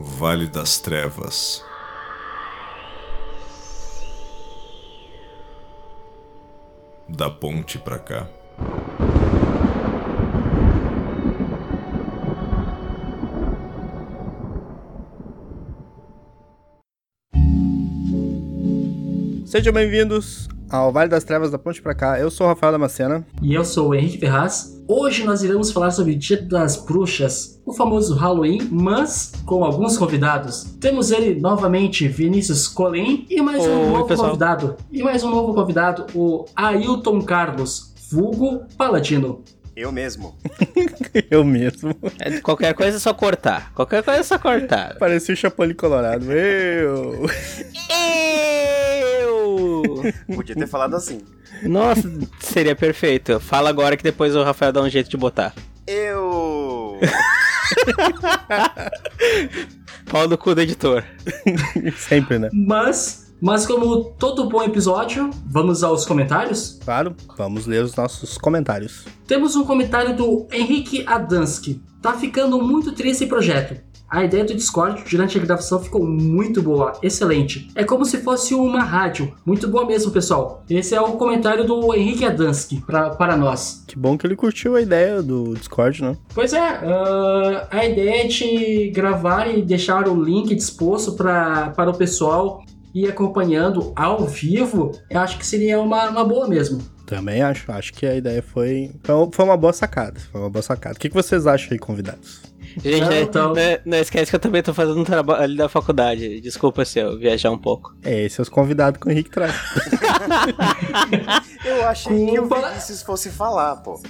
Vale das Trevas. Da ponte pra cá. Sejam bem-vindos ao Vale das Trevas da Ponte pra cá. Eu sou o Rafael Damascena. E eu sou o Henrique Ferraz. Hoje nós iremos falar sobre o Dia das Bruxas, o famoso Halloween, mas com alguns convidados. Temos ele novamente, Vinícius Colim, e mais um Oi, novo pessoal. convidado. E mais um novo convidado, o Ailton Carlos, vulgo Paladino. Eu mesmo. Eu mesmo. É, qualquer coisa é só cortar. Qualquer coisa é só cortar. Parecia o Chapolin Colorado. Eu. Podia ter falado assim. Nossa, seria perfeito. Fala agora que depois o Rafael dá um jeito de botar. Eu. Pau no cu do editor. Sempre, né? Mas, mas como todo bom episódio, vamos aos comentários? Claro, vamos ler os nossos comentários. Temos um comentário do Henrique Adansky. Tá ficando muito triste esse projeto. A ideia do Discord durante a gravação ficou muito boa, excelente. É como se fosse uma rádio. Muito boa mesmo, pessoal. Esse é o comentário do Henrique Adansky pra, para nós. Que bom que ele curtiu a ideia do Discord, né? Pois é, ah, a ideia é de gravar e deixar o link disposto pra, para o pessoal ir acompanhando ao vivo. Eu acho que seria uma, uma boa mesmo. Também acho. Acho que a ideia foi. Foi uma boa sacada. Foi uma boa sacada. O que que vocês acham aí, convidados? Gente, Não, né, então- né, não esquece que eu também tô fazendo um trabalho ali da faculdade. Desculpa se eu viajar um pouco. É, esses os convidados que o Henrique traz. Eu achei que o Culpa. Vinícius fosse falar, pô.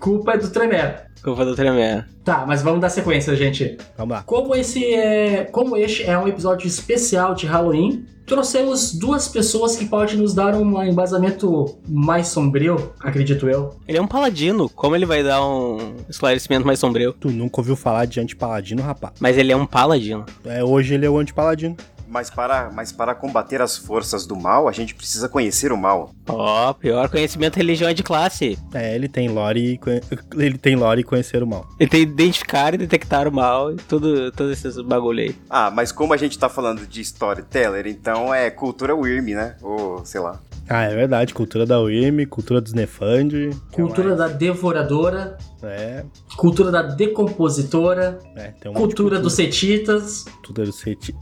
Culpa é do Tremere. Culpa do tremendo. Tá, mas vamos dar sequência, gente. Vamos lá. Como esse é, como este é um episódio especial de Halloween, trouxemos duas pessoas que podem nos dar um embasamento mais sombrio, acredito eu. Ele é um paladino. Como ele vai dar um esclarecimento mais sombrio? Tu nunca ouviu falar de anti-paladino, rapaz? Mas ele é um paladino. É, hoje ele é o anti-paladino. Mas para, mas para combater as forças do mal, a gente precisa conhecer o mal. Ó, pior conhecimento religião é de classe. É, ele tem lore e ele tem lore e conhecer o mal. Ele tem identificar e detectar o mal e tudo, todos esses bagulho aí. Ah, mas como a gente tá falando de storyteller, então é cultura Wyrm, né? Ou sei lá. Ah, é verdade. Cultura da UIM, cultura dos Nefand. Cultura da devoradora, É, cultura da decompositora, é, tem um monte de cultura dos cetitas. Cultura dos Seti...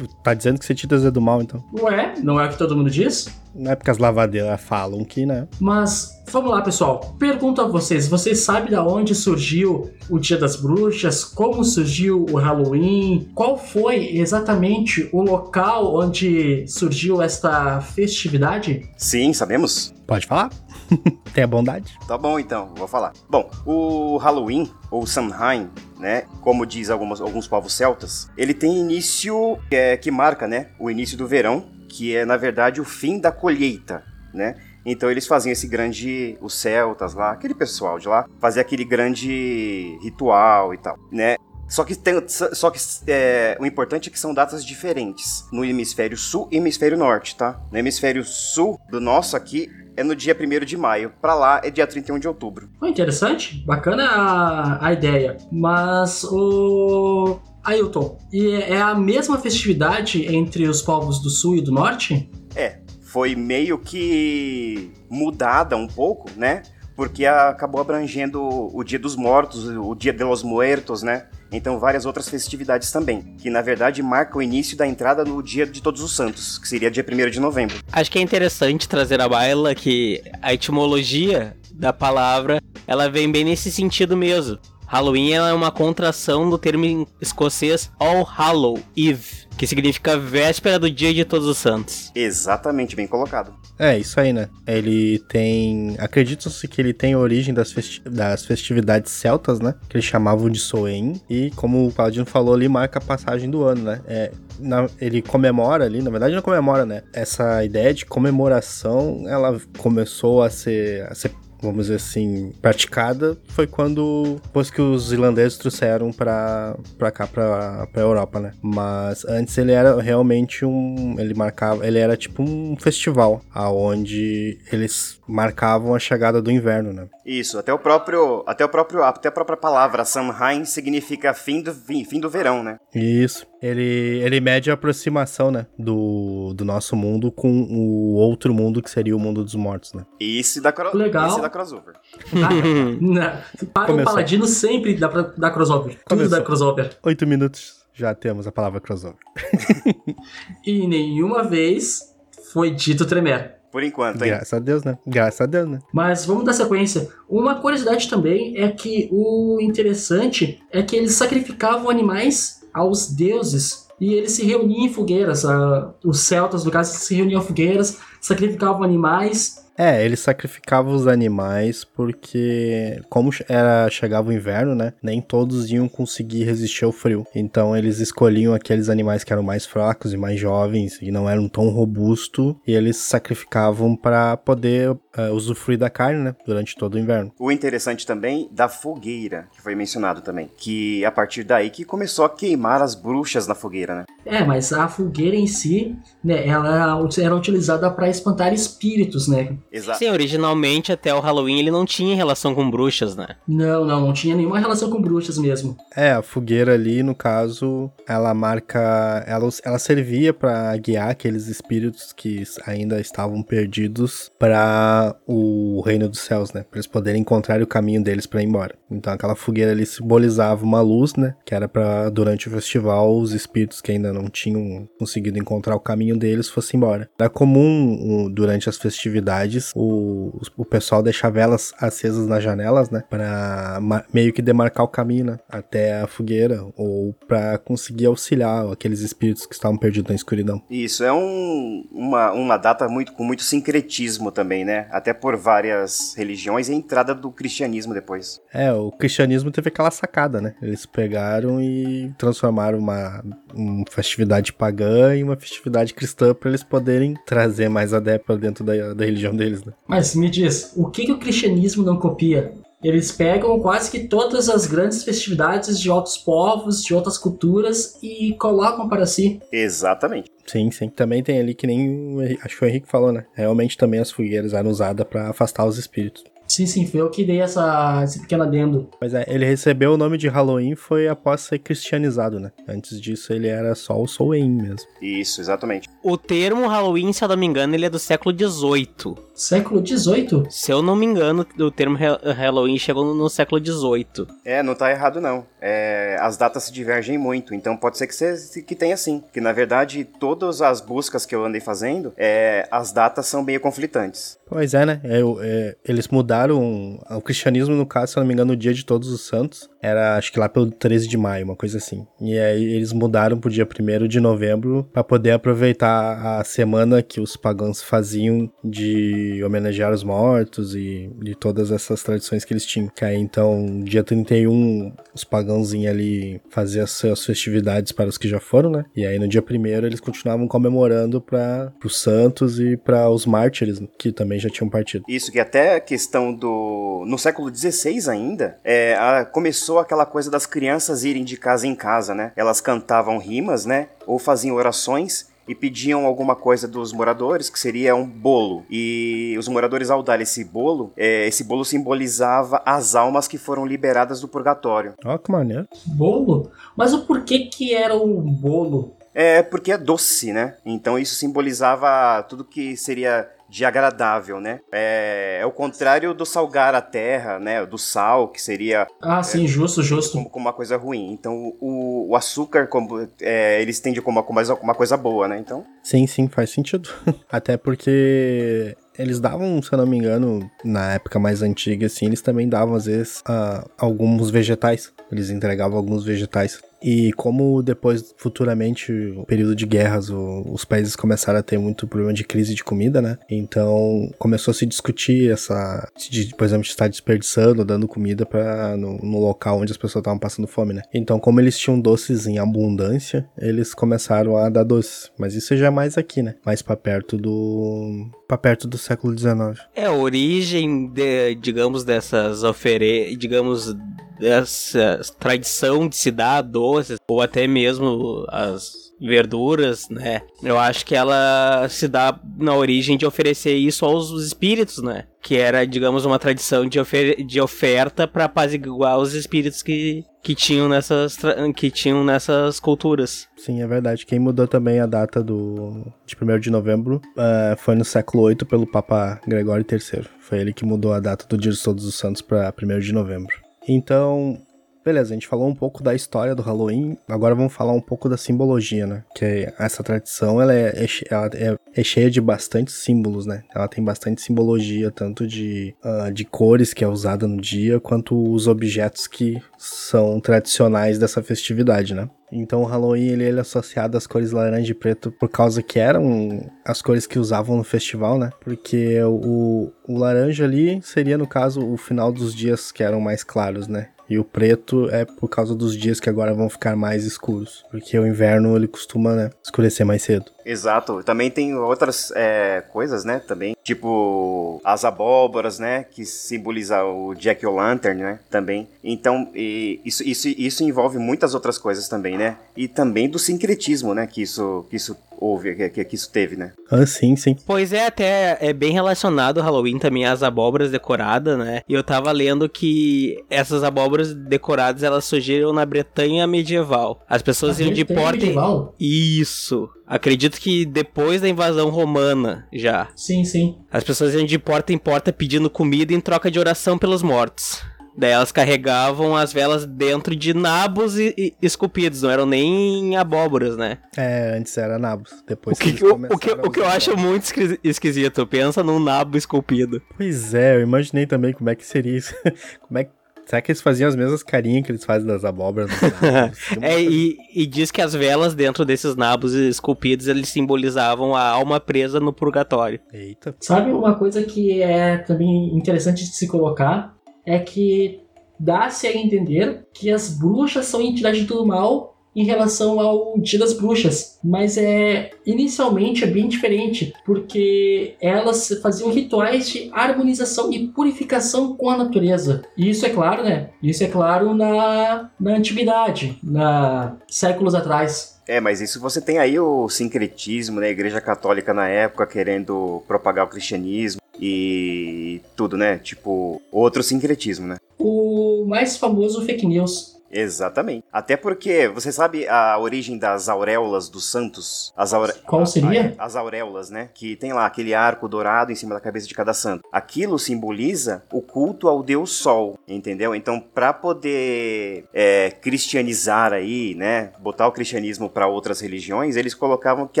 Tá dizendo que Setitas é do mal, então. Ué, não é o que todo mundo diz? Não é porque as lavadeiras falam que, né? Mas vamos lá, pessoal. Pergunto a vocês: vocês sabem da onde surgiu o Dia das Bruxas? Como surgiu o Halloween? Qual foi exatamente o local onde surgiu esta festividade? Sim, sabemos? Pode falar? tem a bondade? Tá bom então, vou falar. Bom, o Halloween, ou Samhain, né? Como diz algumas, alguns povos celtas, ele tem início que, é, que marca, né? O início do verão, que é na verdade o fim da colheita, né? Então eles faziam esse grande. Os celtas lá, aquele pessoal de lá, fazia aquele grande ritual e tal, né? Só que, tem, só que é, o importante é que são datas diferentes no hemisfério sul e hemisfério norte, tá? No hemisfério sul do nosso aqui é no dia 1 de maio, pra lá é dia 31 de outubro. Foi interessante, bacana a, a ideia. Mas o. Ailton, e é a mesma festividade entre os povos do sul e do norte? É, foi meio que mudada um pouco, né? Porque acabou abrangendo o Dia dos Mortos, o Dia de los Muertos, né? Então várias outras festividades também, que na verdade marcam o início da entrada no Dia de Todos os Santos, que seria dia 1 de novembro. Acho que é interessante trazer à baila que a etimologia da palavra, ela vem bem nesse sentido mesmo. Halloween é uma contração do termo escocês All Hallow Eve, que significa véspera do dia de todos os santos. Exatamente, bem colocado. É, isso aí, né? Ele tem. Acredita-se que ele tem a origem das, festi- das festividades celtas, né? Que eles chamavam de Soen. E como o Paladino falou ali, marca a passagem do ano, né? É, na- ele comemora ali, na verdade não comemora, né? Essa ideia de comemoração, ela começou a ser, a ser vamos dizer assim, praticada foi quando depois que os irlandeses trouxeram pra, pra cá, pra, pra Europa, né? Mas antes ele era realmente um. Ele marcava. Ele era tipo um festival, aonde eles marcavam a chegada do inverno, né? Isso, até o próprio, até o próprio, até a própria palavra Samhain significa fim do fim, fim do verão, né? Isso. Ele, ele mede a aproximação, né, do, do nosso mundo com o outro mundo que seria o mundo dos mortos, né? Esse da, cro... Legal. Esse da crossover. Ah. Para o Começou. Paladino sempre dá pra dar crossover. Tudo Começou. dá crossover. Oito minutos, já temos a palavra crossover. E nenhuma vez foi dito tremer. Por enquanto, hein? Graças a Deus, né? Graças a Deus, né? Mas vamos dar sequência. Uma curiosidade também é que o interessante é que eles sacrificavam animais aos deuses e eles se reuniam em fogueiras. ah, os celtas, no caso, se reuniam em fogueiras, sacrificavam animais. É, eles sacrificavam os animais porque, como era chegava o inverno, né? Nem todos iam conseguir resistir ao frio. Então eles escolhiam aqueles animais que eram mais fracos e mais jovens e não eram tão robustos e eles sacrificavam para poder eh, usufruir da carne, né? Durante todo o inverno. O interessante também da fogueira, que foi mencionado também. Que a partir daí que começou a queimar as bruxas na fogueira, né? É, mas a fogueira em si, né, ela era utilizada para espantar espíritos, né? Exato. Sim, originalmente até o Halloween ele não tinha relação com bruxas, né? Não, não, não tinha nenhuma relação com bruxas mesmo. É, a fogueira ali, no caso, ela marca. Ela, ela servia para guiar aqueles espíritos que ainda estavam perdidos para o reino dos céus, né? Pra eles poderem encontrar o caminho deles para ir embora. Então aquela fogueira ali simbolizava uma luz, né? Que era para durante o festival os espíritos que ainda não tinham conseguido encontrar o caminho deles fossem embora. Era comum durante as festividades o, o pessoal deixar velas acesas nas janelas, né? Pra meio que demarcar o caminho, né? Até a fogueira, ou pra conseguir auxiliar aqueles espíritos que estavam perdidos na escuridão. Isso, é um, uma, uma data muito, com muito sincretismo também, né? Até por várias religiões e a entrada do cristianismo depois. É, o cristianismo teve aquela sacada, né? Eles pegaram e transformaram uma, uma festividade pagã em uma festividade cristã pra eles poderem trazer mais adeptos dentro da, da religião deles, né? Mas me diz, o que, que o cristianismo não copia? Eles pegam quase que todas as grandes festividades de outros povos, de outras culturas e colocam para si. Exatamente. Sim, sim. Também tem ali que nem o Henrique- acho que o Henrique falou, né? Realmente também as fogueiras eram usadas pra afastar os espíritos. Sim, sim, foi eu que dei essa, esse pequeno adendo. Mas é, ele recebeu o nome de Halloween foi após ser cristianizado, né? Antes disso ele era só o Soen mesmo. Isso, exatamente. O termo Halloween, se eu não me engano, ele é do século XVIII. Século XVIII? Se eu não me engano, o termo Ha- Halloween chegou no- no século XVIII. É, não tá errado não. É, as datas se divergem muito, então pode ser que, você, que tenha sim. Que na verdade, todas as buscas que eu andei fazendo, é, as datas são meio conflitantes. Pois é, né? É, é, eles mudaram o cristianismo, no caso, se eu não me engano, o dia de todos os santos. Era, acho que lá pelo 13 de maio, uma coisa assim. E aí eles mudaram pro dia 1 de novembro pra poder aproveitar a semana que os pagãos faziam de homenagear os mortos e de todas essas tradições que eles tinham. Que aí então, dia 31, os pagãos iam ali fazer as suas festividades para os que já foram, né? E aí no dia 1 eles continuavam comemorando para os santos e para os mártires, que também já tinham partido. Isso que até a questão do... No século XVI ainda, é, a- começou aquela coisa das crianças irem de casa em casa, né? Elas cantavam rimas, né? Ou faziam orações e pediam alguma coisa dos moradores, que seria um bolo. E os moradores, ao dar esse bolo, é, esse bolo simbolizava as almas que foram liberadas do purgatório. Ó, que maneiro. Bolo? Mas o porquê que era o bolo? É porque é doce, né? Então isso simbolizava tudo que seria de agradável, né? É, é o contrário do salgar a terra, né? Do sal, que seria Ah, sim, justo, justo. como, como uma coisa ruim. Então o, o açúcar, como, é, eles tendem como uma, uma coisa boa, né? Então Sim, sim, faz sentido. Até porque eles davam, se eu não me engano, na época mais antiga, assim, eles também davam, às vezes, ah, alguns vegetais. Eles entregavam alguns vegetais. E como depois, futuramente, o período de guerras, o- os países começaram a ter muito problema de crise de comida, né? Então começou a se discutir essa. De, por exemplo, de estar desperdiçando, dando comida para no, no local onde as pessoas estavam passando fome, né? Então, como eles tinham doces em abundância, eles começaram a dar doces. Mas isso já é mais aqui, né? Mais pra perto do. Pra perto do século XIX. É, a origem, de, digamos, dessas ofere... digamos, dessa tradição de se dar doces, ou até mesmo as verduras, né? Eu acho que ela se dá na origem de oferecer isso aos espíritos, né? Que era, digamos, uma tradição de, ofer de oferta para apaziguar os espíritos que, que tinham nessas que tinham nessas culturas. Sim, é verdade. Quem mudou também a data do de 1 de novembro uh, foi no século VIII pelo Papa Gregório III. Foi ele que mudou a data do Dia de Todos os Santos para 1 de novembro. Então, Beleza, a gente falou um pouco da história do Halloween, agora vamos falar um pouco da simbologia, né? Que essa tradição, ela é, é, ela é, é cheia de bastante símbolos, né? Ela tem bastante simbologia, tanto de, uh, de cores que é usada no dia, quanto os objetos que são tradicionais dessa festividade, né? Então o Halloween ele, ele é associado às cores laranja e preto por causa que eram as cores que usavam no festival, né? Porque o, o laranja ali seria, no caso, o final dos dias que eram mais claros, né? E o preto é por causa dos dias que agora vão ficar mais escuros. Porque o inverno ele costuma, né, escurecer mais cedo. Exato. Também tem outras é, coisas, né? Também. Tipo as abóboras, né? Que simboliza o Jack O'Lantern, né? Também. Então, isso, isso, isso envolve muitas outras coisas também, né? E também do sincretismo, né? Que isso, que isso houve, que, que, isso teve, né? Ah, sim, sim. Pois é, até é bem relacionado o Halloween também às abóboras decoradas, né? E eu tava lendo que essas abóboras decoradas elas surgiram na Bretanha medieval. As pessoas iam de porta. Medieval? Isso. Acredito que depois da invasão romana já. Sim, sim. As pessoas iam de porta em porta pedindo comida em troca de oração pelos mortos. Daí elas carregavam as velas dentro de nabos e, e esculpidos, não eram nem abóboras, né? É, antes era nabos. Depois o que, que o, o, que, o que eu acho muito esquisito, pensa num nabo esculpido. Pois é, eu imaginei também como é que seria isso. como é que Será que eles faziam as mesmas carinhas que eles fazem das abóboras? é, e, e, diz que as velas dentro desses nabos esculpidos, eles simbolizavam a alma presa no purgatório. Eita. Sabe uma coisa que é também interessante de se colocar? É que dá-se a entender que as bruxas são entidades do mal em relação ao Dia das Bruxas, mas é inicialmente é bem diferente, porque elas faziam rituais de harmonização e purificação com a natureza. E isso é claro, né? Isso é claro na, na antiguidade, na séculos atrás. É, mas isso você tem aí o sincretismo, né? A Igreja Católica na época querendo propagar o cristianismo e tudo, né? Tipo, outro sincretismo, né? O mais famoso fake news Exatamente. Até porque, você sabe a origem das auréolas dos santos? As aure... Qual seria? As auréolas, né? Que tem lá aquele arco dourado em cima da cabeça de cada santo. Aquilo simboliza o culto ao deus Sol, entendeu? Então, para poder é, cristianizar aí, né? Botar o cristianismo para outras religiões, eles colocavam que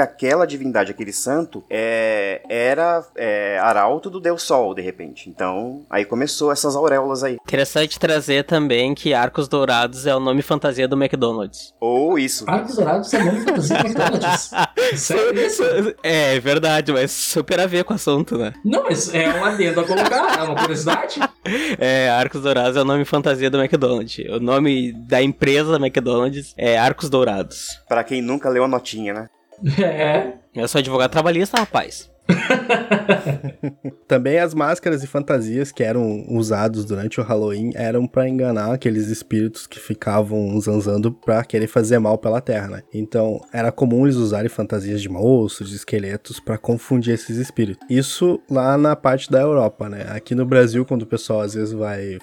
aquela divindade, aquele santo, é, era é, arauto do deus Sol, de repente. Então, aí começou essas auréolas aí. Interessante trazer também que arcos dourados Dourados é o nome fantasia do McDonald's. Ou isso. Arcos Dourados é o nome fantasia do McDonald's. Sério isso? É, é verdade, mas super a ver com o assunto, né? Não, mas é um adendo a colocar, é uma curiosidade. É, Arcos Dourados é o nome fantasia do McDonald's. O nome da empresa McDonald's é Arcos Dourados. Para quem nunca leu a notinha, né? É. Eu sou advogado trabalhista, rapaz. Também as máscaras e fantasias que eram usados durante o Halloween eram para enganar aqueles espíritos que ficavam zanzando para querer fazer mal pela terra, né? Então, era comum eles usarem fantasias de monstros, de esqueletos para confundir esses espíritos. Isso lá na parte da Europa, né? Aqui no Brasil, quando o pessoal às vezes vai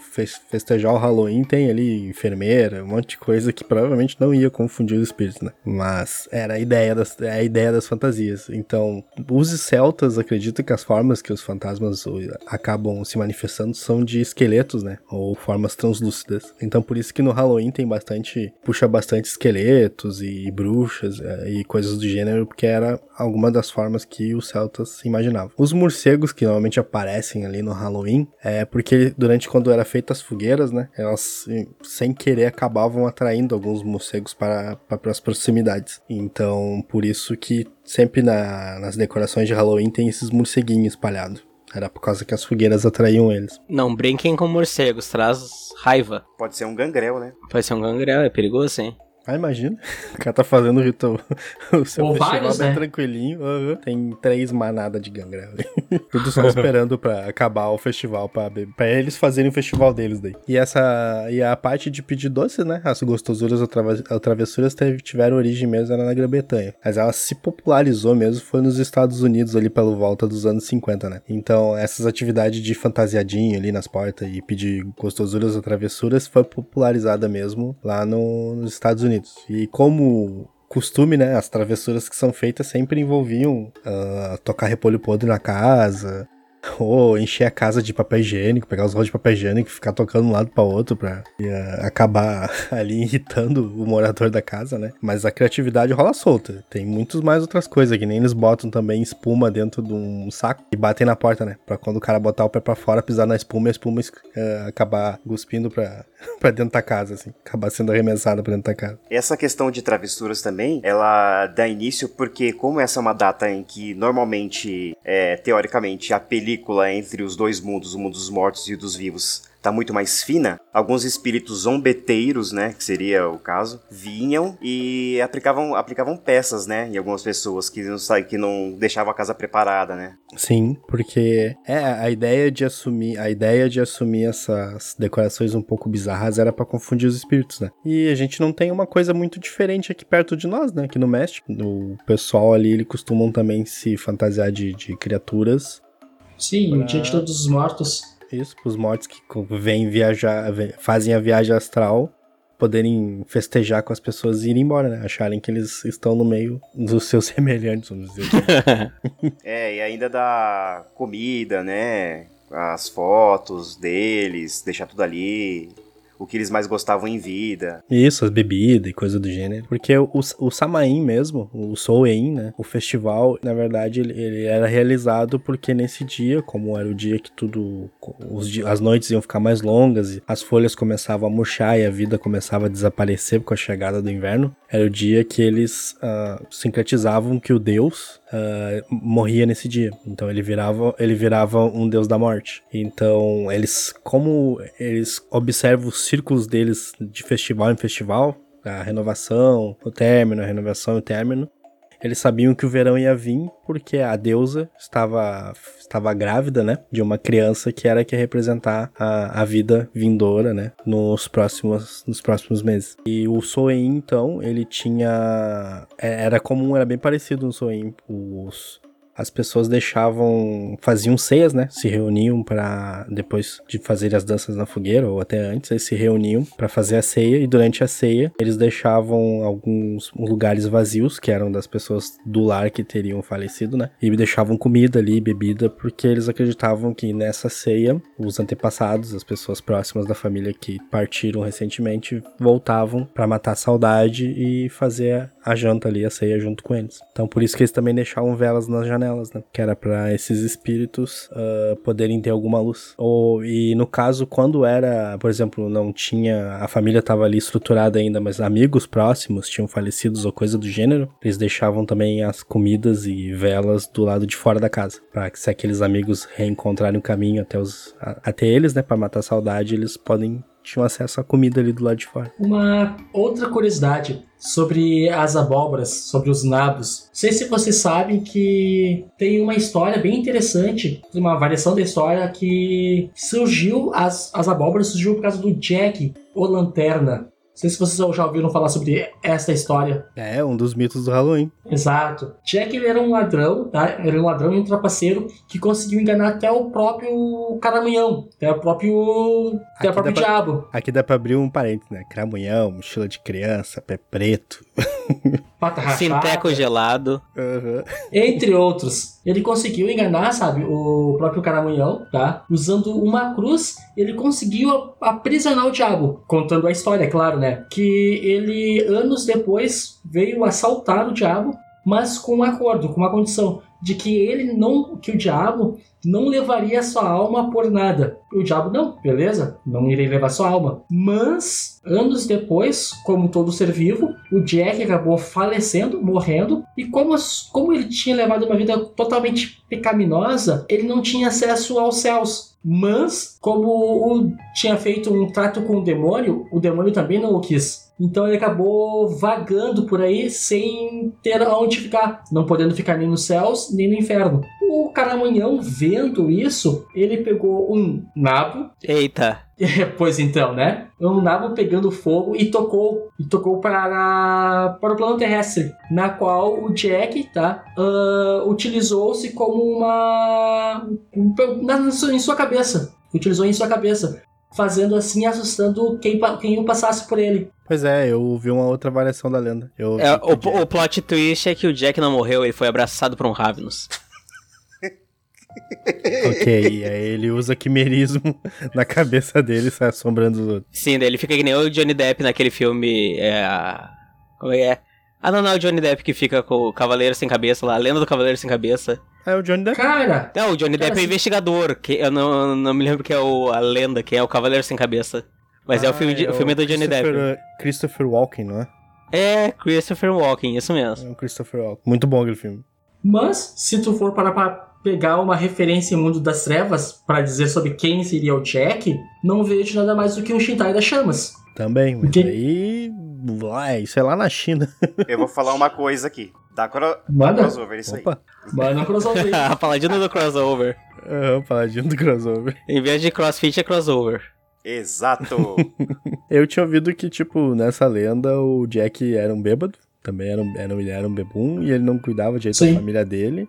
festejar o Halloween, tem ali enfermeira, um monte de coisa que provavelmente não ia confundir os espíritos, né? Mas era a ideia das, é a ideia das fantasias. Então, use céu celtas acreditam que as formas que os fantasmas acabam se manifestando são de esqueletos, né? Ou formas translúcidas. Então por isso que no Halloween tem bastante. puxa bastante esqueletos e bruxas é, e coisas do gênero, porque era alguma das formas que os celtas imaginavam. Os morcegos que normalmente aparecem ali no Halloween é porque durante quando era feitas as fogueiras, né? Elas sem querer acabavam atraindo alguns morcegos para, para as proximidades. Então por isso que sempre na, nas decorações de Halloween tem esses morceguinhos espalhados. Era por causa que as fogueiras atraíam eles. Não brinquem com morcegos, traz raiva. Pode ser um gangrel, né? Pode ser um gangrel, é perigoso, hein? Ah, imagina. O cara tá fazendo o ritual. O seu Ou festival vários, bem né? tranquilinho. uhum, Tem três manadas de gangrel. Tudo só esperando pra acabar o festival, pra, pra eles fazerem o festival deles daí. E essa. E a parte de pedir doce, né? As gostosuras ou travessuras teve- tiveram origem mesmo era na Grã-Bretanha. Mas ela se popularizou mesmo foi nos Estados Unidos ali pela volta dos anos 50, né? Então essas atividades de fantasiadinho ali nas portas e pedir gostosuras ou travessuras foi popularizada mesmo lá no- nos Estados Unidos. E como costume, né? As travessuras que são feitas sempre envolviam ah, tocar repolho podre na casa, ou encher a casa de papel higiênico, pegar os rolos de papel higiênico e ficar tocando de um lado para outro pra ah, acabar ali irritando o morador da casa, né? Mas a criatividade rola solta. Tem muitos mais outras coisas, que nem eles botam também espuma dentro de um saco e batem na porta, né? Pra quando o cara botar o pé pra fora, pisar na espuma e a espuma ah, acabar cuspindo pra, pra dentro da casa, assim. Acabar sendo arremessada pra dentro da casa. Essa questão de travessuras também, ela dá início porque, como essa é uma data em que normalmente, é, teoricamente, a película entre os dois mundos, o mundo dos mortos e o dos vivos, tá muito mais fina, alguns espíritos zombeteiros, né, que seria o caso, vinham e aplicavam, aplicavam peças, né, em algumas pessoas que não, que não deixavam a casa preparada, né. Sim, porque é a ideia de assumir, a ideia de assumir essas decorações um pouco bizarras era pra confundir os espíritos, né? E a gente não tem uma coisa muito diferente aqui perto de nós, né? Aqui no México, o pessoal ali, eles costumam também se fantasiar de, de criaturas. Sim, Pra- o Dia de Todos os Mortos. Isso, pros mortos que vêm viajar, fazem a viagem astral, poderem festejar com as pessoas e ir embora, né? Acharem que eles estão no meio dos seus semelhantes, vamos dizer assim. É, e ainda dá comida, né, as fotos deles, deixar tudo ali, o que eles mais gostavam em vida. Isso, as bebidas e coisa do gênero. Porque o, o Samain mesmo, o Soen, né? O festival, na verdade, ele, ele era realizado porque nesse dia, como era o dia que tudo. Os, as noites iam ficar mais longas, e as folhas começavam a murchar e a vida começava a desaparecer com a chegada do inverno, era o dia que eles ah, sincretizavam que o deus ah, morria nesse dia. Então ele virava, ele virava um deus da morte. Então eles, como eles observam os círculos deles de festival em festival, a renovação, o término, a renovação e o término, eles sabiam que o verão ia vir porque a deusa estava, estava grávida, né? De uma criança que era que ia representar a, a vida vindoura, né? Nos próximos, nos próximos meses. E o Soen, então, ele tinha. é- Era comum, era bem parecido no Soen. Os, as pessoas deixavam, faziam ceias, né? Se reuniam para depois de fazer as danças na fogueira ou até antes, eles se reuniam para fazer a ceia e durante a ceia eles deixavam alguns lugares vazios que eram das pessoas do lar que teriam falecido, né? E deixavam comida ali, bebida, porque eles acreditavam que nessa ceia os antepassados, as pessoas próximas da família que partiram recentemente, voltavam para matar a saudade e fazer a janta ali, a ceia junto com eles. Então por isso que eles também deixavam velas nas janelas, né? Que era para esses espíritos ah, poderem ter alguma luz. Ou, e no caso, quando era, por exemplo, não tinha, a família estava ali estruturada ainda, mas amigos próximos tinham falecidos ou coisa do gênero, eles deixavam também as comidas e velas do lado de fora da casa, para que se aqueles amigos reencontrarem o caminho até os a- até eles, né, para matar a saudade, eles podem tinham acesso à comida ali do lado de fora. Uma outra curiosidade sobre as abóboras, sobre os nabos. Não sei se vocês sabem que tem uma história bem interessante, uma variação da história que surgiu, as, as abóboras surgiu por causa do Jack, o Lanterna. Não sei se vocês já ouviram falar sobre essa história. É, um dos mitos do Halloween. Exato. Jack ele era um ladrão, tá? Era um ladrão e um trapaceiro que conseguiu enganar até o próprio caramanhão, até o próprio, até o próprio dá pra- diabo. Aqui dá pra abrir um parênteses, né? Cramunhão, mochila de criança, pé preto. Pata rachada. Sinteco gelado. Aham. entre outros. Ele conseguiu enganar, sabe, o próprio Caramunhão, tá? Usando uma cruz, ele conseguiu aprisionar o diabo. Contando a história, é claro, né? Que ele, anos depois, veio assaltar o diabo, mas com um acordo, com uma condição de que ele não, que o diabo não levaria sua alma por nada. O diabo não, beleza? Não irei levar sua alma. Mas, anos depois, como todo ser vivo, o Jack acabou falecendo, morrendo, e como, como ele tinha levado uma vida totalmente pecaminosa, ele não tinha acesso aos céus. Mas, como tinha feito um trato com o demônio, o demônio também não o quis. Então ele acabou vagando por aí sem ter aonde ficar, não podendo ficar nem nos céus nem no inferno. o caramanhão, vendo isso, ele pegou um nabo. Eita. pois então, né? Um nabo pegando fogo e tocou e tocou para, para o plano terrestre, na qual o Jack, tá? Uh, Utilizou-se como uma. Na, em sua cabeça. Utilizou em sua cabeça. Fazendo assim, assustando quem, quem o passasse por ele. Pois é, eu vi uma outra variação da lenda. Eu é, o, o, plot twist é que o Jack não morreu, ele foi abraçado por um Ravenous. ok, aí ele usa quimerismo na cabeça dele, sai assombrando os outros. Sim, daí ele fica que nem o Johnny Depp naquele filme. É, como é? É? Ah, não, não, é o Johnny Depp que fica com o Cavaleiro Sem Cabeça lá, a lenda do Cavaleiro Sem Cabeça. É o Johnny Depp. Cara! Não, o Johnny Depp é investigador, que eu não, não me lembro que é o, a lenda, quem é o Cavaleiro Sem Cabeça. Mas ah, é o filme, de, é o filme do Johnny Depp. Christopher Walken, não é? É, Christopher Walken, isso mesmo. É o Christopher Walken. Muito bom aquele filme. Mas, se tu for para pegar uma referência em Mundo das Trevas para dizer sobre quem seria o Jack, não vejo nada mais do que um Shintai das Chamas. Também, mas que... aí. Uai, isso é lá na China. Eu vou falar uma coisa aqui. Dá cro... Manda. crossover, isso Opa. aí. Manda crossover. Paladino do crossover. Uhum, paladino do crossover. Em vez de crossfit, é crossover. Exato. Eu tinha ouvido que, tipo, nessa lenda o Jack era um bêbado. Também era um, era, ele era um bebum e ele não cuidava direito da família dele.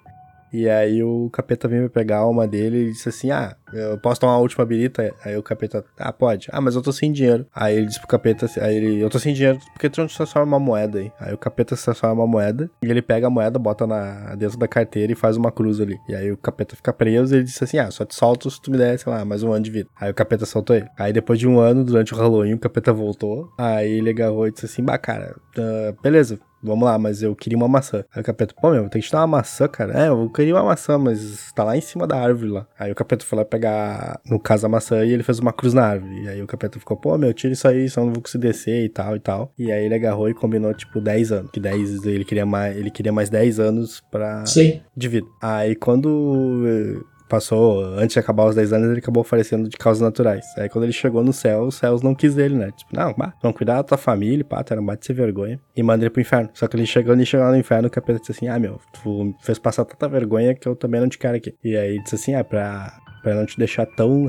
E aí o capeta veio pegar a alma dele e disse assim: Ah, eu posso tomar a última birita? Aí o capeta, ah, pode. Ah, mas eu tô sem dinheiro. Aí ele disse pro capeta, aí ele, eu tô sem dinheiro, porque tu não transforma uma moeda aí. Aí o capeta transforma uma moeda e ele pega a moeda, bota na, dentro da carteira e faz uma cruz ali. E aí o capeta fica preso e ele disse assim: Ah, só te solto se tu me der, sei lá, mais um ano de vida. Aí o capeta soltou ele. Aí depois de um ano, durante o Halloween, o capeta voltou. Aí ele agarrou e disse assim: Bah, cara, uh, beleza, Vamos lá, mas eu queria uma maçã. Aí o capeta, pô, meu, tem que te dar uma maçã, cara. É, eu queria uma maçã, mas tá lá em cima da árvore lá. Aí o capeta foi lá pegar, no caso, a maçã e ele fez uma cruz na árvore. E aí o capeta ficou, pô, meu, tira isso aí, só não vou conseguir descer e tal e tal. E aí ele agarrou e combinou, tipo, 10 anos. Que 10, ele queria mais, ele queria mais 10 anos pra... Sim. De vida. Aí quando passou, antes de acabar os 10 anos, ele acabou falecendo de causas naturais. Aí quando ele chegou no céu, os céus não quis ele, né? Tipo, não, bah, não cuidar da tua família, pá, tu era um bate sem vergonha. E manda ele pro inferno. Só que ele chegou, ele chegou lá no inferno, o capeta disse assim, ah, meu, tu fez passar tanta vergonha que eu também não te quero aqui. E aí disse assim, ah, pra Pra não te deixar tão,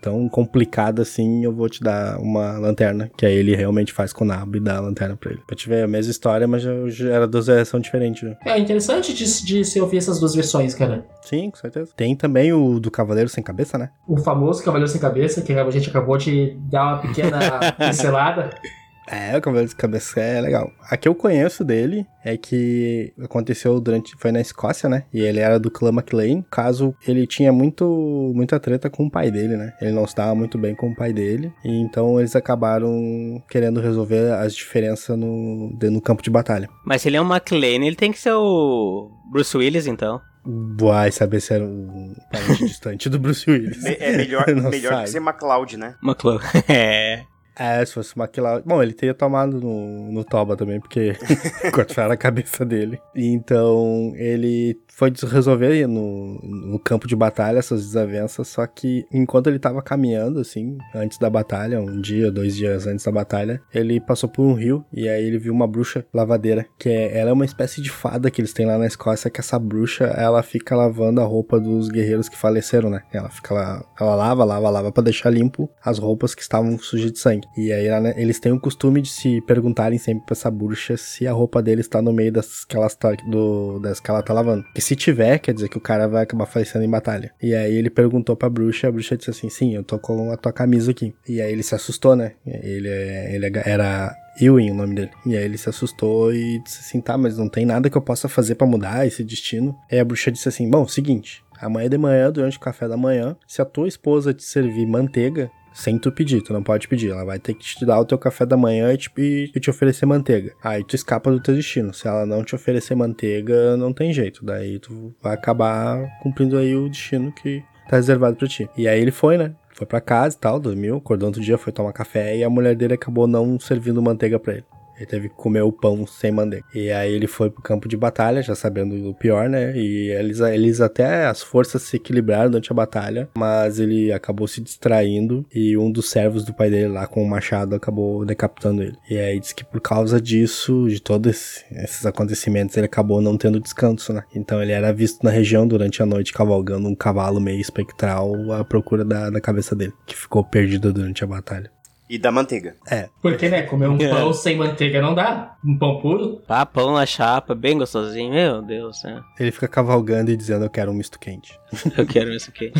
tão complicado assim, eu vou te dar uma lanterna. Que aí ele realmente faz com o nabo e dá a lanterna pra ele. Pra te ver a mesma história, mas já, já era duas versões diferentes. Né? É interessante de, de se ouvir essas duas versões, cara. Sim, com certeza. Tem também o do Cavaleiro Sem Cabeça, né? O famoso Cavaleiro Sem Cabeça, que a gente acabou de dar uma pequena pincelada. É, o Cavaleiro de Cabeça é legal. A que eu conheço dele é que aconteceu durante. Foi na Escócia, né? E ele era do clã MacLean. Caso ele tinha muito, muita treta com o pai dele, né? Ele não estava muito bem com o pai dele. E então eles acabaram querendo resolver as diferenças no, no campo de batalha. Mas se ele é um MacLean, ele tem que ser o Bruce Willis, então. Vai saber se era um parente distante do Bruce Willis. É melhor, melhor que ser MacLeod, né? MacLeod. é. É, se fosse uma McLeod. Bom, ele teria tomado no, no Toba também, porque cortaram a cabeça dele. Então, ele foi resolver no, no campo de batalha essas desavenças, só que enquanto ele tava caminhando, assim, antes da batalha, um dia, dois dias antes da batalha, ele passou por um rio e aí ele viu uma bruxa lavadeira, que é, ela é uma espécie de fada que eles têm lá na Escócia, que essa bruxa, ela fica lavando a roupa dos guerreiros que faleceram, né? Ela fica lá, ela lava, lava, lava para deixar limpo as roupas que estavam sujas de sangue. E aí né, eles têm o costume de se perguntarem sempre pra essa bruxa se a roupa dele está no meio das que ela, tá, do, das que ela tá lavando. Que se tiver, quer dizer que o cara vai acabar falecendo em batalha. E aí ele perguntou pra bruxa, a bruxa disse assim: Sim, eu tô com a tua camisa aqui. E aí ele se assustou, né? Ele, é, ele é, era Ewing o nome dele. E aí ele se assustou e disse assim: Tá, mas não tem nada que eu possa fazer para mudar esse destino. Aí a bruxa disse assim: Bom, seguinte. Amanhã de manhã, durante o café da manhã, se a tua esposa te servir manteiga, sem tu pedir, tu não pode pedir. Ela vai ter que te dar o teu café da manhã e te, e te oferecer manteiga. Aí tu escapa do teu destino. Se ela não te oferecer manteiga, não tem jeito. Daí tu vai acabar cumprindo aí o destino que tá reservado para ti. E aí ele foi, né? Foi para casa e tal, dormiu, acordou outro dia, foi tomar café e a mulher dele acabou não servindo manteiga para ele. Ele teve que comer o pão sem manteiga. E aí ele foi pro campo de batalha, já sabendo o pior, né? E eles, eles até as forças se equilibraram durante a batalha, mas ele acabou se distraindo e um dos servos do pai dele lá com o machado acabou decapitando ele. E aí diz que por causa disso, de todos esses acontecimentos, ele acabou não tendo descanso, né? Então ele era visto na região durante a noite cavalgando um cavalo meio espectral à procura da, da cabeça dele, que ficou perdida durante a batalha. E da manteiga. É, Porque, né, comer um É. pão sem manteiga não dá. Um pão puro. Pá, pão na chapa, bem gostosinho. Meu Deus, né? ele fica cavalgando e dizendo eu quero um misto quente. Eu quero isso aqui.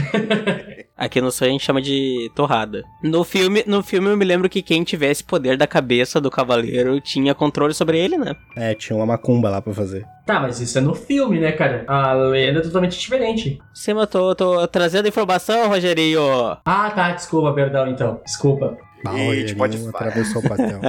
Aqui no sul a gente chama de torrada. No filme, no filme eu me lembro que quem tivesse poder da cabeça do cavaleiro tinha controle sobre ele, né? É, tinha uma macumba lá pra fazer. Tá, mas isso é no filme, né, cara? A lenda é totalmente diferente. Sim, mas eu tô, tô trazendo informação, Rogerinho. Ah, tá, desculpa, perdão, então. Desculpa. Bah, E a gente pode- atravessou o pastel.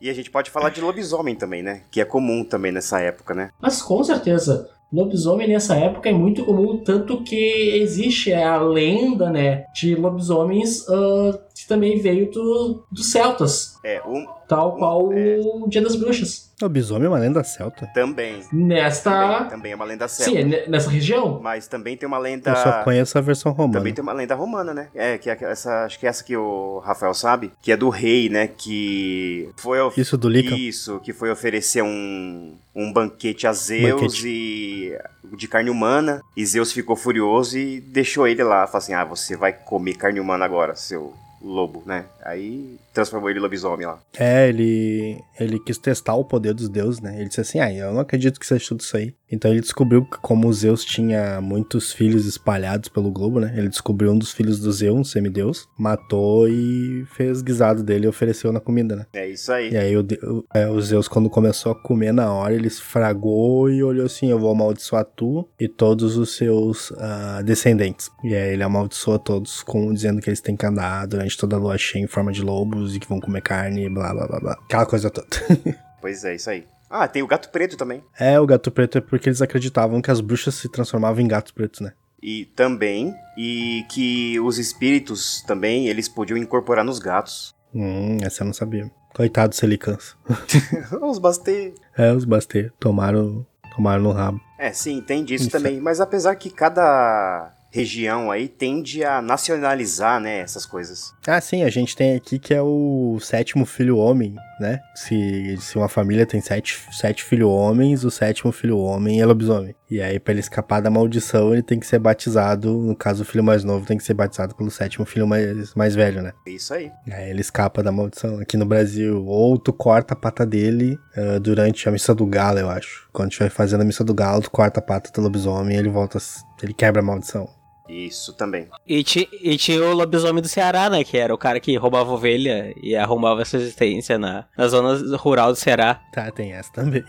E a gente pode falar de lobisomem também, né? Que é comum também nessa época, né? Mas com certeza, lobisomem nessa época é muito comum, tanto que existe a lenda, né, de lobisomens ah, que também veio do, dos celtas, É, um tal qual É. o Dia das Bruxas. Lobisomem é uma lenda celta. também. Nesta. Também, também é uma lenda Sim, celta. é ne- nessa região. Mas também tem uma lenda. Eu só conheço a versão romana. Também tem uma lenda romana, né? É, que é essa, acho que é essa que o Rafael sabe, que é do rei, né? Que foi of- Isso do Lycan? Isso, que foi oferecer um, um banquete a Zeus Banquete. e de carne humana. E Zeus ficou furioso e deixou ele lá. Falou assim: "Ah, você vai comer carne humana agora, seu lobo", né? Aí transformou ele em lobisomem lá. É, ele, ele quis testar o poder dos deuses, né? Ele disse assim, ah, eu não acredito que seja tudo isso aí. Então ele descobriu que como Zeus tinha muitos filhos espalhados pelo globo, né? Ele descobriu um dos filhos do Zeus, um semideus, matou e fez guisado dele e ofereceu na comida, né? É isso aí. E aí o, é, o Zeus, quando começou a comer na hora, ele esfragou e olhou assim, eu vou amaldiçoar tu e todos os seus ah, descendentes. E aí ele amaldiçoa todos, com, dizendo que eles têm que andar durante toda a lua cheia em forma de e que vão comer carne, blá blá blá blá. Aquela coisa toda. Pois é, isso aí. Ah, tem o gato preto também. é, o gato preto é porque eles acreditavam que as bruxas se transformavam em gatos pretos, né? E também, e que os espíritos também, eles podiam incorporar nos gatos. Hum, essa eu não sabia. Coitado Celicans. os bastei. É, os Bastê tomaram, tomaram no rabo. É, sim, tem disso Isso. também. Mas apesar que cada região aí tende a nacionalizar, né, essas coisas. Ah, sim, a gente tem aqui que é o sétimo filho homem, né? Se, se uma família tem sete, sete filhos homens, o sétimo filho homem é lobisomem. E aí, pra ele escapar da maldição, ele tem que ser batizado. No caso, o filho mais novo tem que ser batizado pelo sétimo filho mais, mais velho, né? É Isso aí. E aí ele escapa da maldição. Aqui no Brasil, ou tu corta a pata dele ah, durante a missa do galo, eu acho. Quando estiver fazendo a missa do galo, tu corta a pata do lobisomem e ele volta. Ele quebra a maldição. Isso também. E, ti- e tinha o lobisomem do Ceará, né? Que era o cara que roubava ovelha e arrombava essa existência na, na zona rural do Ceará. Tá, tem essa também.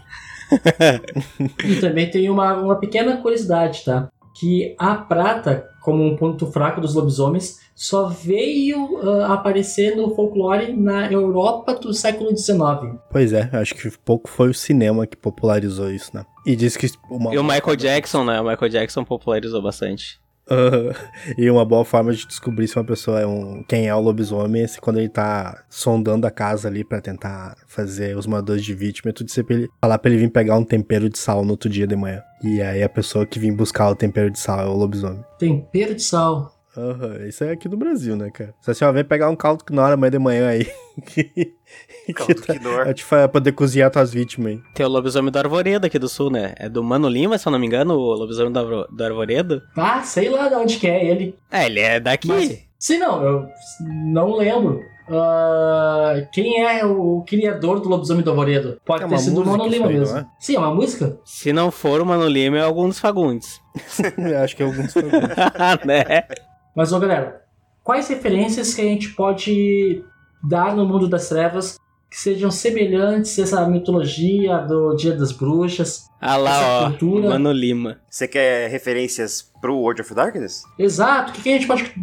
E também tem uma, uma pequena curiosidade, tá? Que a prata, como um ponto fraco dos lobisomens, só veio ah, aparecer no folclore na Europa do século XIX. Pois é, acho que pouco foi o cinema que popularizou isso, né? E diz que uma E o Michael Jackson, né? O Michael Jackson popularizou bastante. Aham. e uma boa forma de descobrir se uma pessoa é um quem é o lobisomem é se quando ele tá sondando a casa ali pra tentar fazer os moradores de vítima, é tu dizer pra ele falar pra ele vir pegar um tempero de sal no outro dia de manhã. E aí a pessoa que vem buscar o tempero de sal é o lobisomem. Tempero de sal. Aham, isso é aqui do Brasil, né, cara? Se a senhora vem pegar um caldo que na hora amanhã de manhã aí. que, que Caldo tá, Quinor. pra te fa- poder cozinhar tuas vítimas aí. Tem o lobisomem do Arvoredo aqui do sul, né? É do Mano Lima, se eu não me engano, o lobisomem do, Arvo- do Arvoredo. Ah, sei lá de onde que é ele. É, ele é daqui. Mas, sim, não, eu não lembro. Ah, quem é o criador do lobisomem do Arvoredo? Pode É ter sido o Mano Lima aí, mesmo. é? Sim, é uma música? Se não for o Mano Lima, é algum dos Fagundes. Acho que é alguns né? Mas, ô galera, quais referências que a gente pode dar no mundo das trevas que sejam semelhantes a essa mitologia do Dia das Bruxas? Ah lá, Essa ó. cultura- Mano Lima. Você quer referências pro World of Darkness? Exato, o que que a gente pode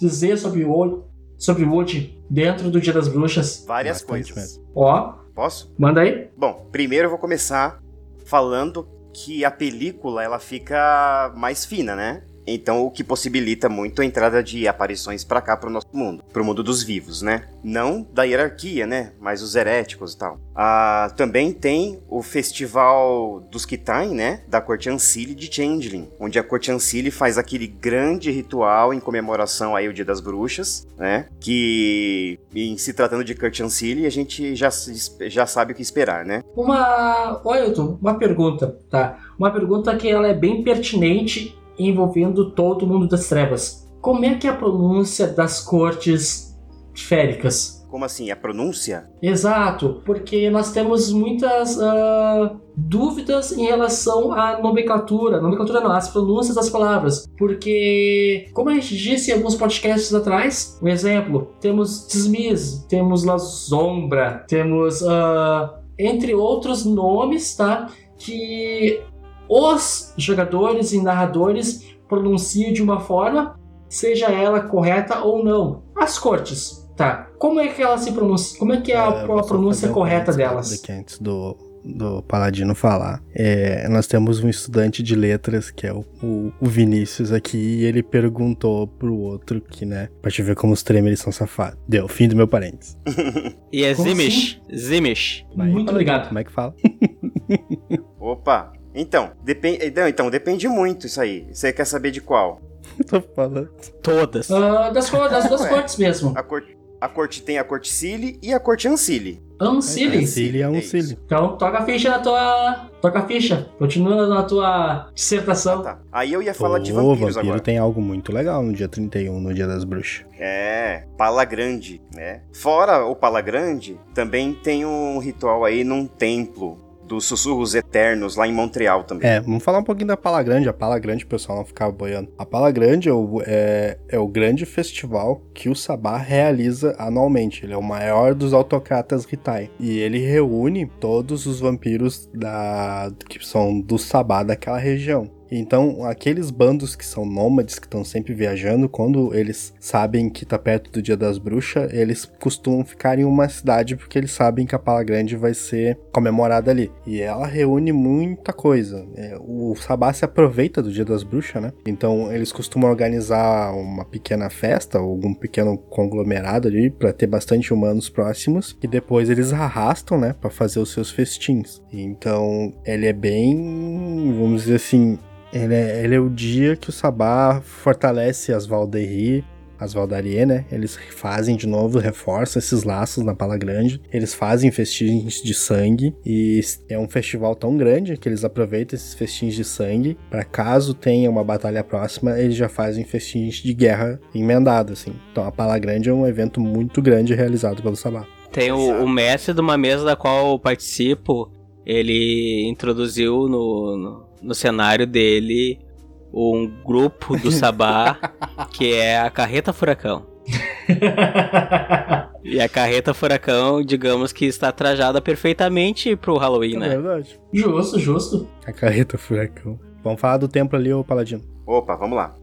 dizer sobre o sobre Wood dentro do Dia das Bruxas? Várias Bastante coisas. Ó, Posso? manda aí. Bom, primeiro eu vou começar falando que a película ela fica mais fina, né? Então, o que possibilita muito a entrada de aparições pra cá, pro nosso mundo. Pro mundo dos vivos, né? Não da hierarquia, né? Mas os heréticos e tal. Ah, também tem o festival dos Kitain, né? Da corte Ancile de Changeling. Onde a corte Ancile faz aquele grande ritual em comemoração aí ao Dia das Bruxas, né? Que, em se tratando de corte Ancile, a gente já, já sabe o que esperar, né? Uma... Ailton, uma pergunta, tá? Uma pergunta que ela é bem pertinente envolvendo todo o mundo das trevas. Como é que é a pronúncia das cortes féricas? Como assim? A pronúncia? Exato, porque nós temos muitas uh, dúvidas em relação à nomenclatura, nomenclatura não, as pronúncias das palavras, porque, como a gente disse em alguns podcasts atrás, um exemplo, temos Dismiss, temos La Sombra, temos, uh, entre outros nomes, tá, que os jogadores e narradores pronunciam de uma forma, seja ela correta ou não. As cortes, tá? Como é que ela se pronuncia? Como é que é a, é, a pronúncia correta delas? Que antes do, do Paladino falar. É, nós temos um estudante de letras, que é o, o, o, Vinícius aqui, e ele perguntou pro outro que, né, pra te ver como os tremers são safados. Deu, fim do meu parênteses. e é Zimish. Assim? Zimish. Muito obrigado. Como é que fala? Opa, então, depende, então, então, depende muito isso aí. Você quer saber de qual? Tô falando. Todas. Uh, das, das duas cortes mesmo. A corte, a corte tem a corte Cile e a corte Ancile. Ancile? Ancile é Ancile. Então, toca a ficha na tua... Toca a ficha. Continua na tua dissertação. Ah, tá. Aí eu ia falar de vampiros vampiro agora. tem algo muito legal no dia 31, no dia das bruxas. É, Pala Grande, né? Fora o Pala Grande, também tem um ritual aí num templo dos Sussurros Eternos lá em Montreal também. É, vamos falar um pouquinho da Pala Grande. A Pala Grande, pessoal não ficava boiando. A Pala Grande é o, é, é o grande festival que o Sabá realiza anualmente. Ele é o maior dos autocratas Ritai. E ele reúne todos os vampiros da, que são do Sabá daquela região. Então, aqueles bandos que são nômades, que estão sempre viajando, quando eles sabem que tá perto do Dia das Bruxas, eles costumam ficar em uma cidade porque eles sabem que a Pala Grande vai ser comemorada ali. E ela reúne muita coisa. É, o Sabá se aproveita do Dia das Bruxas, né? Então, eles costumam organizar uma pequena festa, algum pequeno conglomerado ali, para ter bastante humanos próximos, e depois eles arrastam, né, para fazer os seus festins. Então, ele é bem, vamos dizer assim, ele é, ele é o dia que o Sabá fortalece as Valderie, as Valdarie, né? Eles fazem de novo, reforçam esses laços na Pala Grande. Eles fazem festins de sangue e é um festival tão grande que eles aproveitam esses festins de sangue para caso tenha uma batalha próxima, eles já fazem festins de guerra emendado, assim. Então a Pala Grande é um evento muito grande realizado pelo Sabá. Tem o, o mestre de uma mesa da qual eu participo, ele introduziu no, no no cenário dele um grupo do Sabá que é a Carreta Furacão. e a Carreta Furacão, digamos que está trajada perfeitamente pro Halloween, é né? É verdade. Justo, justo. A Carreta Furacão. Vamos falar do templo ali, ô Paladino. Opa, vamos lá.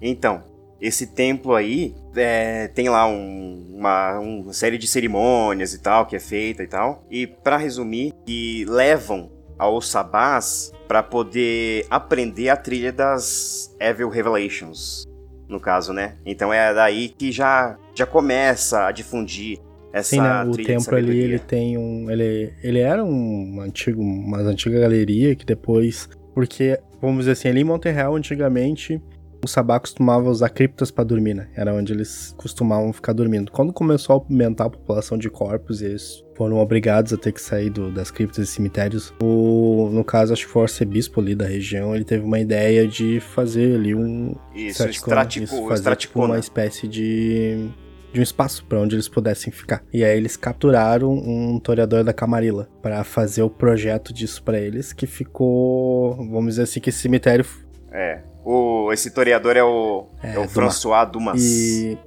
Então, esse templo aí é, tem lá um, uma, uma série de cerimônias e tal que é feita e tal. E para resumir, que levam aos sabás para poder aprender a trilha das Evil Revelations, no caso, né? Então é daí que já já começa a difundir essa Sim, né? O templo ali ele tem um, ele ele era um antigo, uma antiga galeria que depois, porque vamos dizer assim, ali em Monterreal antigamente o Sabá costumava usar criptas para dormir, né? Era onde eles costumavam ficar dormindo. Quando começou a aumentar a população de corpos, eles foram obrigados a ter que sair do, das criptas e cemitérios. O, no caso, acho que foi o arcebispo ali da região, ele teve uma ideia de fazer ali um... Isso, estratico, isso fazer tipo, uma espécie de de um espaço para onde eles pudessem ficar. E aí eles capturaram um toreador da Camarilla para fazer o projeto disso para eles, que ficou, vamos dizer assim, que esse cemitério é. O, esse toreador é o, é, é o François Dumas. E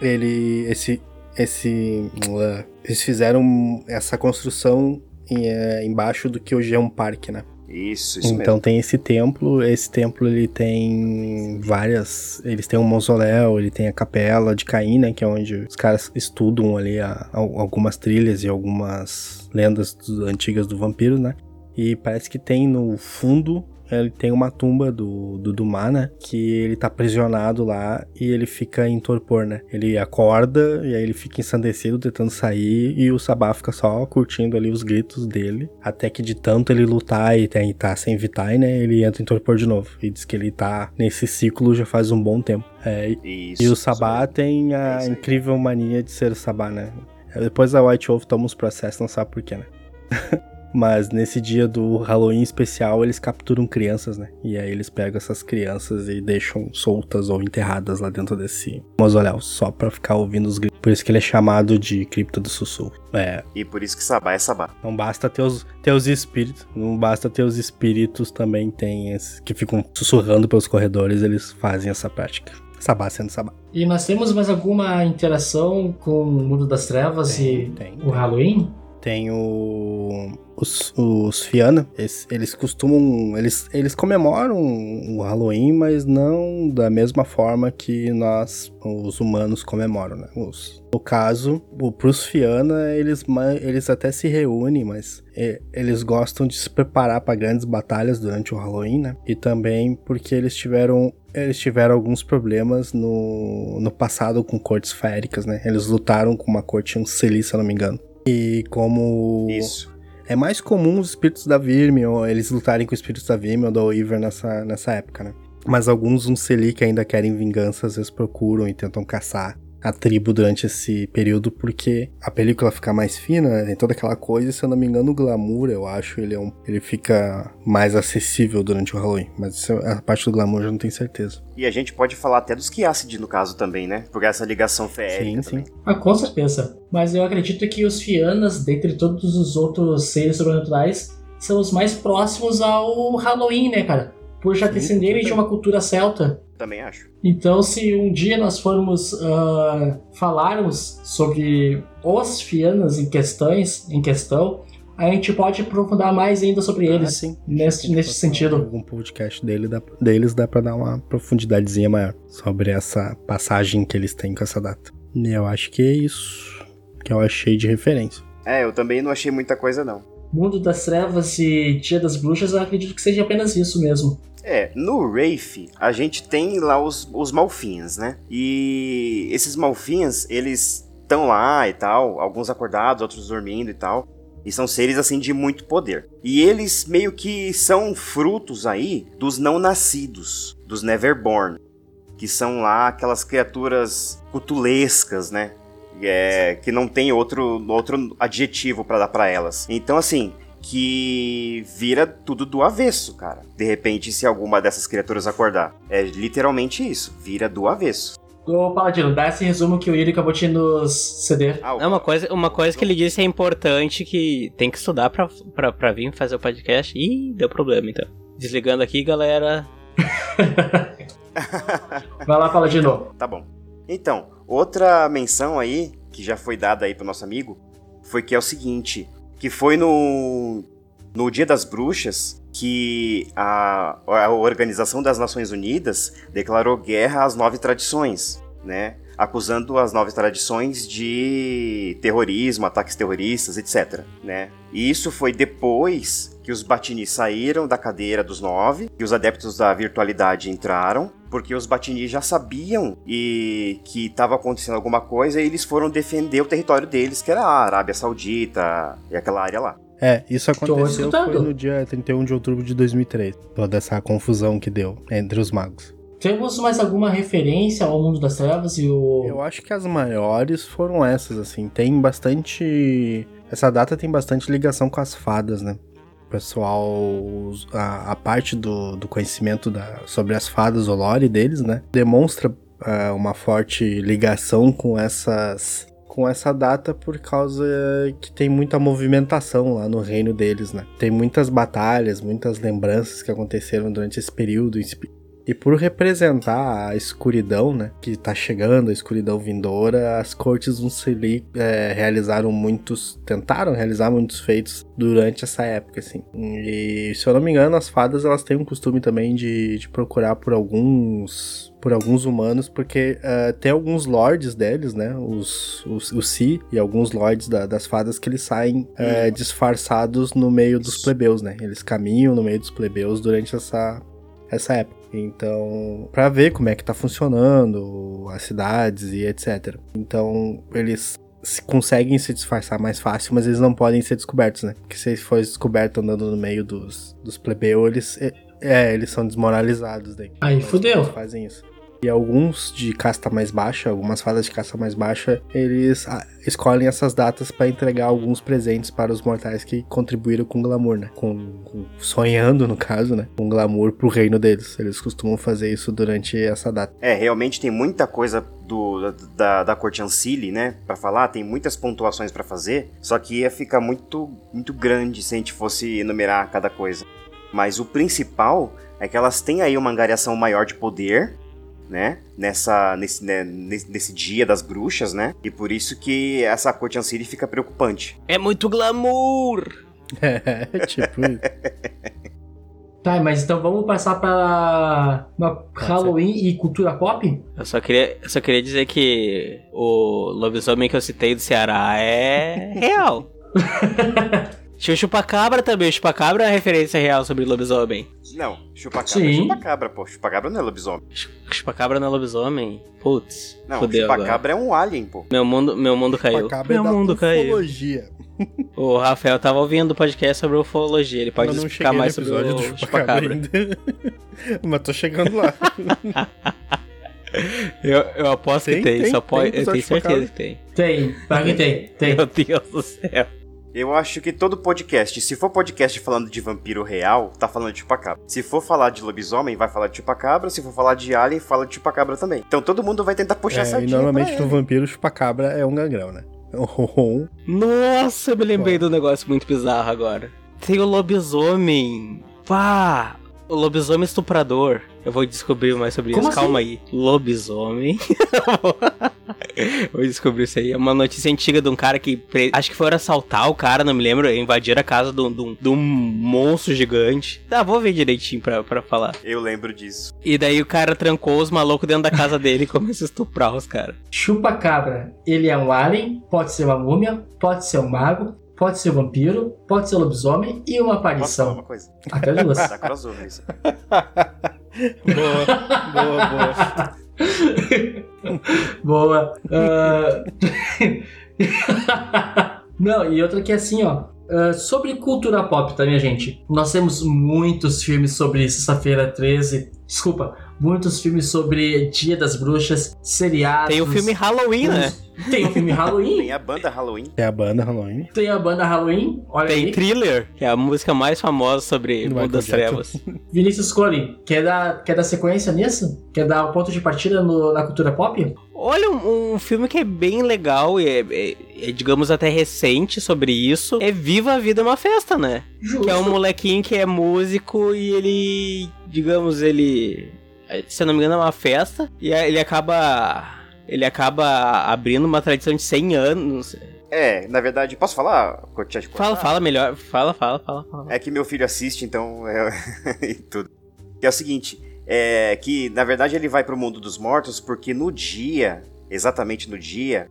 ele. Esse. Esse. Uh, eles fizeram essa construção em, uh, embaixo do que hoje é um parque, né? Isso, isso Então mesmo. tem esse templo, esse templo ele tem várias, eles têm um mausoléu, ele tem a capela de Caim, né, que é onde os caras estudam ali a, a, algumas trilhas e algumas lendas do, antigas do vampiro, né? E parece que tem no fundo ele tem uma tumba do, do né? Que ele tá aprisionado lá e ele fica em torpor, né? Ele acorda e aí ele fica ensandecido tentando sair e o Sabá fica só curtindo ali os gritos dele. Até que de tanto ele lutar e tá sem Vitae, né? Ele entra em torpor de novo. E diz que ele tá nesse ciclo já faz um bom tempo. É, Isso. e o Sabá tem É a isso aí. incrível mania de ser o Sabá, né? Depois a White Wolf toma uns processos, não sabe por quê, né? Mas nesse dia do Halloween especial, eles capturam crianças, né? E aí eles pegam essas crianças e deixam soltas ou enterradas lá dentro desse mausoléu, só pra ficar ouvindo os gritos. Por isso que ele é chamado de Cripta do Sussurro. É, E por isso que Sabá é Sabá. não basta ter os, ter os espíritos, não basta ter os espíritos também tem esses que ficam sussurrando pelos corredores, eles fazem essa prática. Sabá sendo Sabá. E nós temos mais alguma interação com o mundo das trevas Tem, e tem, o tem. Halloween? Tem o. Os, os Fiana, eles, eles costumam. Eles, eles comemoram o Halloween, mas não da mesma forma que nós, os humanos, comemoram, né? Os, no caso, o, pros Fiana, eles, eles até se reúnem, mas eles gostam de se preparar para grandes batalhas durante o Halloween, né? E também porque eles tiveram. Eles tiveram alguns problemas no, no passado com cortes féricas, né? Eles lutaram com uma corte Anceli, se eu não me engano. E como Isso. é mais comum os espíritos da Virme, ou eles lutarem com os espíritos da Virme ou da Weaver nessa, nessa época, né? Mas alguns Unceli que ainda querem vingança, às vezes procuram e tentam caçar a tribo durante esse período, porque a película fica mais fina, né? tem toda aquela coisa, e se eu não me engano, o glamour, eu acho, ele, é um, ele fica mais acessível durante o Halloween. Mas isso, a parte do glamour eu já não tenho certeza. E a gente pode falar até dos Kiacid no caso também, né? Por essa ligação feérica sim, também. sim. Ah, com certeza. Mas eu acredito que os Fianas, dentre todos os outros seres sobrenaturais, são os mais próximos ao Halloween, né, cara? Por já descenderem de uma cultura celta. Também acho. Então, se um dia nós formos ah, falarmos sobre os Fianas em questões, em questão, a gente pode aprofundar mais ainda sobre Ah, eles sim. neste, neste sentido. Algum podcast dele dá, deles dá pra dar uma profundidadezinha maior sobre essa passagem que eles têm com essa data. E eu acho que é isso que eu achei de referência. É, eu também não achei muita coisa, não. Mundo das Trevas e Dia das Bruxas, eu acredito que seja apenas isso mesmo. É, no Wraith, a gente tem lá os, os Malfins, né? E esses Malfins, eles estão lá e tal, alguns acordados, outros dormindo e tal. E são seres, assim, de muito poder. E eles meio que são frutos aí dos não nascidos, dos Neverborn. Que são lá aquelas criaturas cutulescas, né? É, que não tem outro, outro adjetivo pra dar pra elas. Então, assim, que vira tudo do avesso, cara. De repente, se alguma dessas criaturas acordar. É literalmente isso, vira do avesso. Ô, Paladino, dá esse resumo que o Yuri acabou de nos ceder. Ah, É uma coisa, uma coisa que ele disse é importante que tem que estudar pra, pra, pra vir fazer o podcast. Ih, deu problema então. Desligando aqui, galera. Vai lá, Paladino. Tá bom. Então, outra menção aí, que já foi dada aí pro nosso amigo, foi que é o seguinte, que foi no, no Dia das Bruxas que a, a Organização das Nações Unidas declarou guerra às nove tradições, né? Acusando as nove tradições de terrorismo, ataques terroristas, etc, né? E isso foi depois que os Batini saíram da cadeira dos nove, que os adeptos da virtualidade entraram, porque os Batini já sabiam e que estava acontecendo alguma coisa e eles foram defender o território deles, que era a Arábia Saudita e aquela área lá. É, isso aconteceu foi no dia 31 de outubro de 2003. Toda essa confusão que deu entre os magos. Temos mais alguma referência ao mundo das trevas e o. Eu acho que as maiores foram essas, assim. Tem bastante. Essa data tem bastante ligação com as fadas, né? Pessoal. A, a parte do, do conhecimento da, sobre as fadas, o lore deles, né? Demonstra ah, uma forte ligação com essas. Com essa data por causa que tem muita movimentação lá no reino deles, né? Tem muitas batalhas, muitas lembranças que aconteceram durante esse período, E por representar a escuridão, né, que tá chegando, a escuridão vindoura, as cortes do Sili é, realizaram muitos, tentaram realizar muitos feitos durante essa época, assim. E se eu não me engano, as fadas elas têm um costume também de, de procurar por alguns por alguns humanos, porque uh, tem alguns lords deles, né? Os, os, o Si e alguns lords da, das fadas que eles saem uh, disfarçados no meio dos plebeus, né? Eles caminham no meio dos plebeus durante essa, essa época. Então, para ver como é que tá funcionando as cidades e etc. Então, eles se conseguem se disfarçar mais fácil, mas eles não podem ser descobertos, né? Porque se eles forem descobertos andando no meio dos, dos plebeus, eles, é, é, eles são desmoralizados daí. Aí Então, fudeu. Eles fazem isso. E alguns de casta mais baixa, algumas fadas de casta mais baixa, eles ah, escolhem essas datas para entregar alguns presentes para os mortais que contribuíram com glamour, né? Com, com- sonhando, no caso, né? Com glamour pro reino deles. Eles costumam fazer isso durante essa data. É, realmente tem muita coisa do, da, da corte Ancile, né, Pra falar, tem muitas pontuações pra fazer, só que ia ficar muito, muito grande se a gente fosse enumerar cada coisa. Mas o principal é que elas têm aí uma angariação maior de poder, né, nessa, nesse, né, nesse, nesse dia das bruxas, né, e por isso que essa corte Ancile fica preocupante. É muito glamour! É, tipo. Tá, mas então vamos passar pra uma ser. Halloween e cultura pop? Eu só queria, eu só queria dizer que o lobisomem que eu citei do Ceará é real. Tinha o chupacabra também. O chupacabra é uma referência real sobre lobisomem. Não, chupacabra é Sim. chupacabra, pô, chupacabra não é lobisomem. Chu- Chupacabra não é lobisomem? Putz, Não, fudeu agora. chupacabra é um alien, pô. Meu mundo, meu mundo caiu. Chupacabra é Meu da mundo caiu. ufologia. O Rafael tava ouvindo o podcast sobre ufologia. Ele pode Eu não explicar mais sobre episódio o do chupacabra chupacabra. ainda. Mas tô chegando lá. Eu, eu aposto Tem, que tem, tem, só tem pode. eu episódio tenho certeza chupacabra. que tem. Tem, claro que tem, tem. Meu Deus do céu. Eu acho que todo podcast, se for podcast falando de vampiro real, tá falando de chupacabra. Se for falar de lobisomem, vai falar de chupacabra. Se for falar de alien, fala de chupacabra também. Então todo mundo vai tentar puxar É, essa e normalmente no vampiro, chupacabra é um gangrão, né? Um- Nossa, eu me lembrei de um negócio muito bizarro agora. Tem o lobisomem. Pá! O lobisomem estuprador. Eu vou descobrir mais sobre Como isso. assim? Calma aí. Lobisomem. vou descobrir isso aí. É uma notícia antiga de um cara que. pre- Acho que foram assaltar o cara, não me lembro. Invadir a casa de um, de um- monstro gigante. Tá, vou ver direitinho pra, pra falar. Eu lembro disso. E daí o cara trancou os malucos dentro da casa dele e começou a estuprar os caras. Chupacabra, ele é um alien, pode ser uma múmia, pode ser um mago, pode ser vampiro, pode ser lobisomem e uma Posso aparição. uma coisa? Até duas. Dá crossover isso. Boa, boa, boa. Boa. Ah, Não, e outra que é assim, ó. ah, sobre cultura pop, tá, minha gente? Nós temos muitos filmes sobre Sexta-feira 13. Desculpa, muitos filmes sobre Dia das Bruxas, seriados. Tem o filme Halloween, né? Tem o filme Halloween. Tem a banda Halloween. É a banda Halloween. Tem a banda Halloween. Olha Tem aí. Thriller, que é a música mais famosa sobre o mundo das trevas. Vinícius Cole, quer dar, quer dar sequência nisso? Quer dar o ponto de partida no- na cultura pop? Olha, um, um filme que é bem legal e é, é- é, digamos, até recente sobre isso. É Viva a Vida é uma Festa, né? Justo. Que é um molequinho que é músico e ele, digamos, ele... Se eu não me engano, é uma festa. E ele acaba... Ele acaba abrindo uma tradição de 100 anos. É, na verdade, posso falar? Fala, fala melhor. Fala, fala, fala. fala. É que meu filho assiste, então é e tudo. Que é o seguinte, é que na verdade ele vai pro mundo dos mortos porque no dia, exatamente no dia,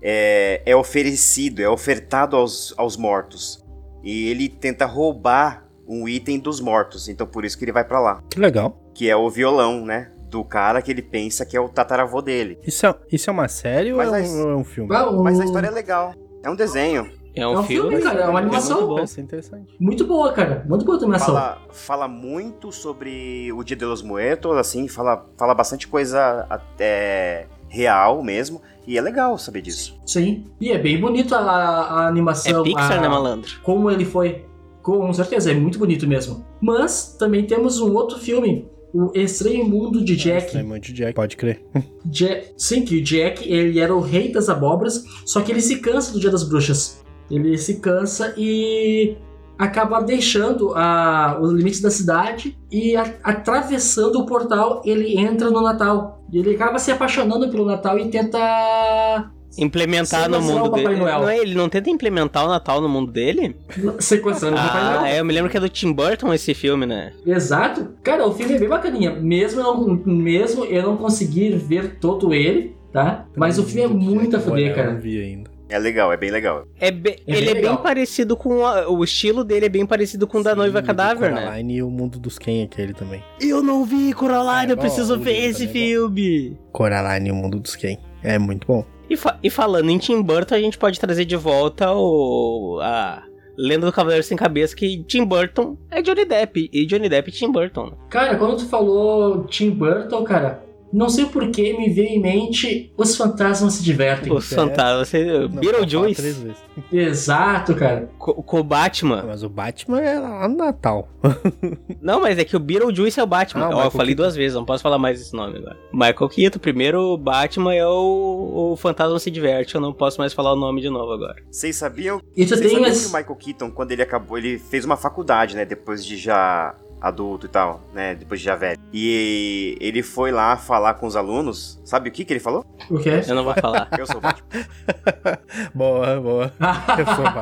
é, é oferecido, é ofertado aos, aos mortos. E ele tenta roubar um item dos mortos, então por isso que ele vai pra lá. Que legal. Que é o violão, né? Do cara que ele pensa que é o tataravô dele. Isso é, isso é uma série Mas ou é um, é um filme? Mas a história é legal. É um desenho. É um, É um filme, cara, é uma animação. muito. Parece interessante. Muito boa, cara. Muito boa a animação. Fala, fala muito sobre o Dia de los Muertos, assim, fala, fala bastante coisa até real mesmo. E é legal saber disso. Sim. E é bem bonito a, a É animação. Pixar, a- né, malandro? Como ele foi. Com certeza, é muito bonito mesmo. Mas também temos um outro filme. O Estranho Mundo de Jack. Estranho Mundo de Jack. Pode crer. Ja- Sim, que o Jack, ele era o rei das abóboras, só que ele se cansa do Dia das Bruxas. Ele se cansa e acaba deixando a, os limites da cidade e a- atravessando o portal, ele entra no Natal. E ele acaba se apaixonando pelo Natal e tenta Implementar no mundo dele. Não é, ele não tenta implementar o Natal no mundo dele? sequestrando o Papai Ah, Noel. é, eu me lembro que é do Tim Burton esse filme, né? Exato. Cara, o filme é bem bacaninha. Mesmo eu não, mesmo eu não conseguir ver todo ele, tá? Mas o filme é muito a fuder, Eu cara. não vi ainda. É legal, é bem legal. É be- É ele bem é legal. bem parecido com. a- o estilo dele é bem parecido com o da Noiva do Cadáver, né? Coraline e o Mundo dos Ken, aquele também. Eu não vi Coraline, É eu bom, preciso ver esse também é filme. Coraline e o Mundo dos Ken. É muito bom. E, fa- e falando em Tim Burton, a gente pode trazer de volta o. a Lenda do Cavaleiro Sem Cabeça, que Tim Burton é Johnny Depp. E Johnny Depp é Tim Burton. Cara, quando tu falou Tim Burton, cara, não sei por que me veio em mente Os Fantasmas se Divertem. Os é. fantasmas. Você, Beetlejuice três vezes. Exato, cara. com, com o Batman. Mas o Batman é lá no Natal. Não, mas é que o Beetlejuice é o Batman. Ah, o eu falei Keaton. duas vezes, não posso falar mais esse nome agora. Michael Keaton, primeiro o Batman é o, o Fantasma se Diverte. Eu não posso mais falar o nome de novo agora. Vocês sabiam, vocês tem sabiam as... que o Michael Keaton, quando ele acabou, ele fez uma faculdade, né? Depois de já adulto e tal, né? Depois de já velho. E ele foi lá falar com os alunos. Sabe o que que ele falou? O quê? Eu não vou falar. Eu sou o Batman. boa, boa. Eu sou o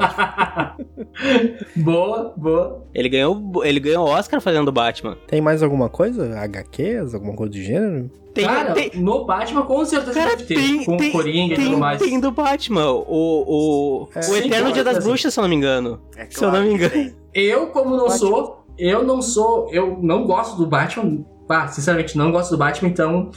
boa, boa. Ele ganhou ele ganhou o Oscar fazendo o Batman. Tem mais alguma coisa? HQs? Alguma coisa do gênero? Tem, cara, tem, no Batman com certeza Cara, deve ter. tem- com tem- o Coringa e tem, tudo mais. tem do Batman. O, o, É. o Sim, Eterno claro, Dia das assim. Bruxas, se eu não me engano. É Se eu não me engano. Eu, como não Batman. sou, eu não sou, eu não gosto do Batman. Ah, sinceramente, não gosto do Batman, então,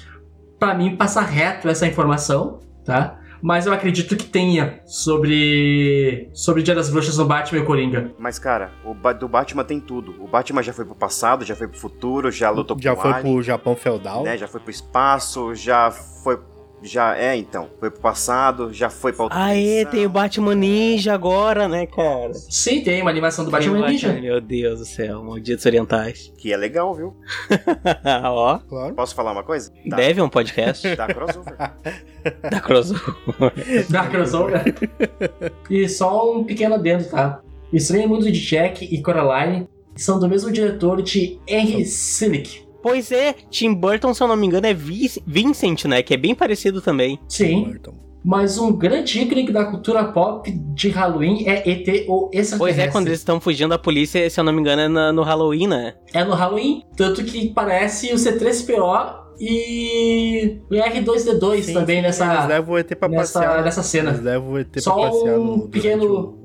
pra mim, passa reto essa informação, tá? Mas eu acredito que tenha sobre. sobre Dia das Bruxas no Batman e o Coringa. Mas, cara, o Ba- do Batman tem tudo. O Batman já foi pro passado, já foi pro futuro, já lutou Já com foi o Alien, pro Japão feudal. né? Já foi pro espaço, já foi... Já é, então. Foi pro passado, já foi pra outra Aê, dimensão. tem o Batman Ninja agora, né, cara? Sim, tem uma animação do Tem o Batman Ninja. Meu Deus do céu, malditos orientais. Que é legal, viu? Ó, Claro. Posso falar uma coisa? Tá. deve um podcast Dá crossover. da crossover. Da crossover. e só um pequeno adendo, tá? Estranho Mundo de Jack e Coraline são do mesmo diretor de Henry Selick. Pois é, Tim Burton, se eu não me engano, é Vincent, né? Que é bem parecido também. Sim, Burton. mas um grande ícone da cultura pop de Halloween é ET ou extraterrestre. Pois é, quando eles estão fugindo da polícia, se eu não me engano, é na- no Halloween, né? É no Halloween, tanto que parece o C3PO e o R2D2 Sim, também sim, Eles nessa, levam o ET pra nessa, passear. né? nessa cena. Eles levam o ET Só pra passear um no, pequeno-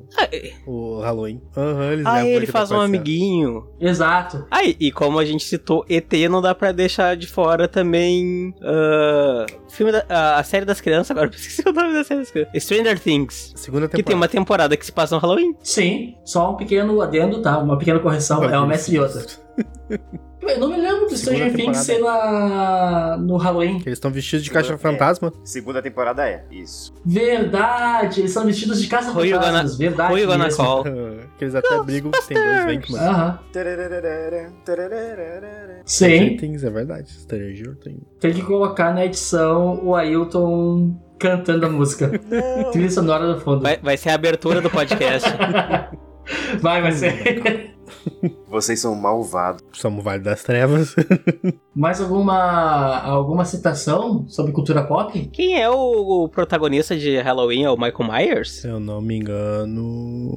O, o Halloween. Aham, eles Ah, levam o ele faz um amiguinho. Exato. Ah, e, como a gente citou, ET não dá pra deixar de fora também. ah, filme da, a, a série das crianças, agora eu esqueci o nome da série das crianças. Stranger Things. Segunda Que tem temporada. uma temporada que se passa no Halloween. Sim, só um pequeno adendo, tá? Uma pequena correção, é uma mestre Yoda. Eu não me lembro do Stranger Things ser na... no Halloween. Eles estão vestidos de Segunda- caixa fantasma. Segunda temporada é, isso. Verdade, eles são vestidos de caça fantasmas, verdade. Gonna mesmo. call? que eles até brigam que tem dois Venkman. Aham, Tarararara, tarararara. sim. Things, é verdade. Stranger Things. Tem que colocar na edição o Ailton cantando a música. Trilha sonora do fundo. Vai, vai ser a abertura do podcast. Vai, vai ser. Vocês são malvados. Somos Vale das Trevas. Mais alguma alguma citação sobre cultura pop? Quem é o, o protagonista de Halloween? É o Michael Myers? Se eu não me engano.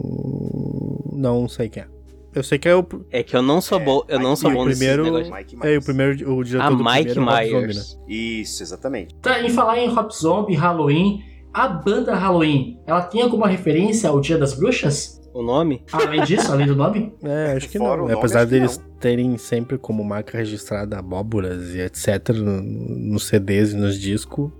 Não sei quem é. Eu sei que é o. É que eu não sou É, bom, eu não sou o bom nesse primeiro- É, o Myers. primeiro. O diretor Ah, do Mike primeiro é Rob Zombie, né? Myers. Isso, exatamente. Tá, em falar em Rob Zombie, Halloween, a banda Halloween, ela tem alguma referência ao Dia das Bruxas? O nome? Além disso, além do nome? É, acho que Fora não. nome, Apesar deles terem sempre como marca registrada abóboras e etc. no- nos CDs e nos discos.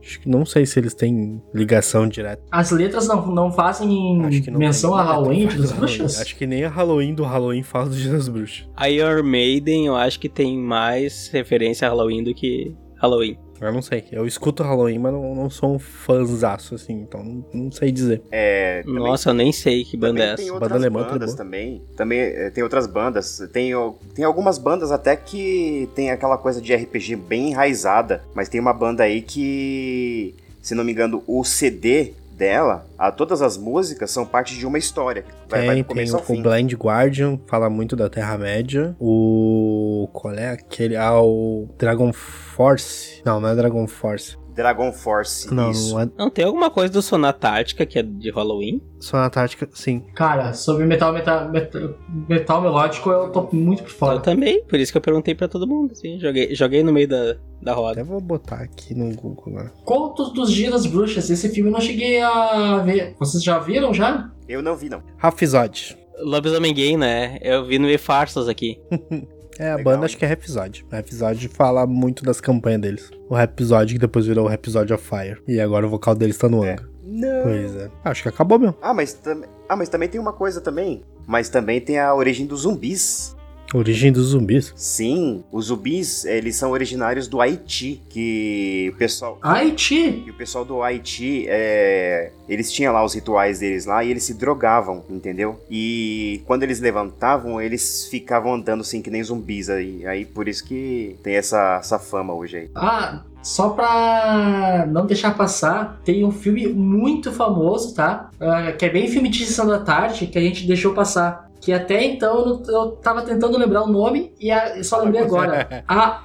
Acho que não sei se eles têm ligação direta. As letras não, não fazem Acho que não menção a Halloween, das. Bruxas? Acho que nem a Halloween do Halloween fala do Dia das Bruxas. A Iron Maiden, eu acho que tem mais referência a Halloween do que Halloween. Eu não sei. Eu escuto Halloween, mas não, não sou um fãzaço, assim, então não, não sei dizer. É, também- Nossa, eu nem sei que banda é tem essa. outras Banda alemã, bandas também. Também é, tem outras bandas. Tem, tem algumas bandas até que tem aquela coisa de RPG bem enraizada. Mas tem uma banda aí que, se não me engano, o CD dela, a, todas as músicas são parte de uma história. Vai, vai Tem, do tem começo o, ao fim. o Blind Guardian, fala muito da Terra-média. O. Qual é aquele? Ah, o Dragon Force. Não, não é Dragon Force. Dragon Force, Não, isso. não é. Não, tem alguma coisa do Sonata Ártica que é de Halloween? Só na Antártica, sim. Cara, sobre metal, metal, metal, metal melódico eu tô muito por Eu fora. também, por isso que eu perguntei pra todo mundo, assim, joguei, joguei no meio da, da roda. Até vou botar aqui no Google lá. Contos dos Dias das Bruxas, esse filme eu não cheguei a ver. Vocês já viram já? Eu não vi, não. Rafizod. Lobisomem Gay, né? Eu vi no E-Farsas aqui. É, a Legal, banda acho que é Rhapsody. Rhapsody fala muito das campanhas deles. O Rhapsody que depois virou o Rhapsody of Fire. E agora o vocal deles tá no É. Anga. Não. Pois é. Acho que acabou mesmo. Ah, mas, tam... ah, mas também tem uma coisa também. Mas também tem a origem dos zumbis. Origem dos zumbis. Sim, os zumbis, eles são originários do Haiti, que o pessoal... Haiti! E o pessoal do Haiti, é, eles tinham lá os rituais deles lá e eles se drogavam, entendeu? E quando eles levantavam, eles ficavam andando assim que nem zumbis aí. Aí por isso que tem essa, essa fama hoje aí. Ah, só pra não deixar passar, tem um filme muito famoso, tá? Ah, que é bem filme de sessão da tarde, que a gente deixou passar. Que até então eu, tava tentando lembrar o nome e a- eu só lembrei agora. A.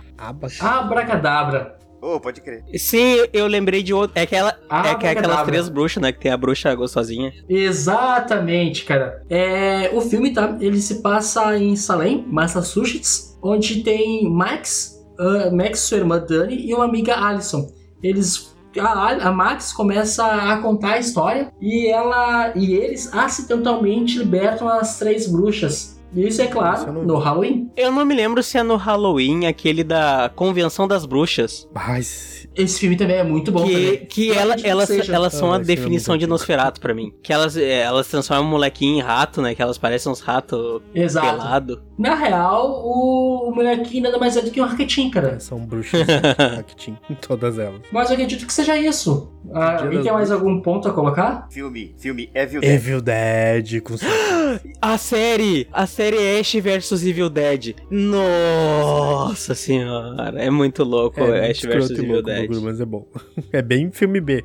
Abracadabra. Oh, pode crer. Sim, eu lembrei de outro. É, aquela, Ah, é que é aquelas três bruxas, né? Que tem a bruxa gostosinha. Exatamente, cara. É, o filme tá, ele se passa em Salem, Massachusetts, onde tem Max, ah, Max, sua irmã Dani e uma amiga Alison. Eles a, a Max começa a contar a história e ela e eles acidentalmente libertam as três bruxas. Isso é claro não no. Halloween. Eu não me lembro se é no Halloween aquele da Convenção das Bruxas. Mas. Esse filme também é muito bom que também. que ela, acredito que elas, elas são Ah, a é definição muito de. Nosferato pra mim. Que elas, é, elas transformam o molequinho em rato, né? Que elas parecem uns ratos Exato. Na real, o, o molequinho nada mais é do que um arquetim, cara. São bruxas Actin, todas elas. Mas eu acredito que seja isso. Ah, das tem mais algum ponto a colocar? Filme, filme Evil Dead. Evil Dead com A série! A série Ash vs Evil Dead. Nossa senhora, é muito louco É, Ash vs e Evil louco Dead. bagulho, mas é bom. É bem filme B.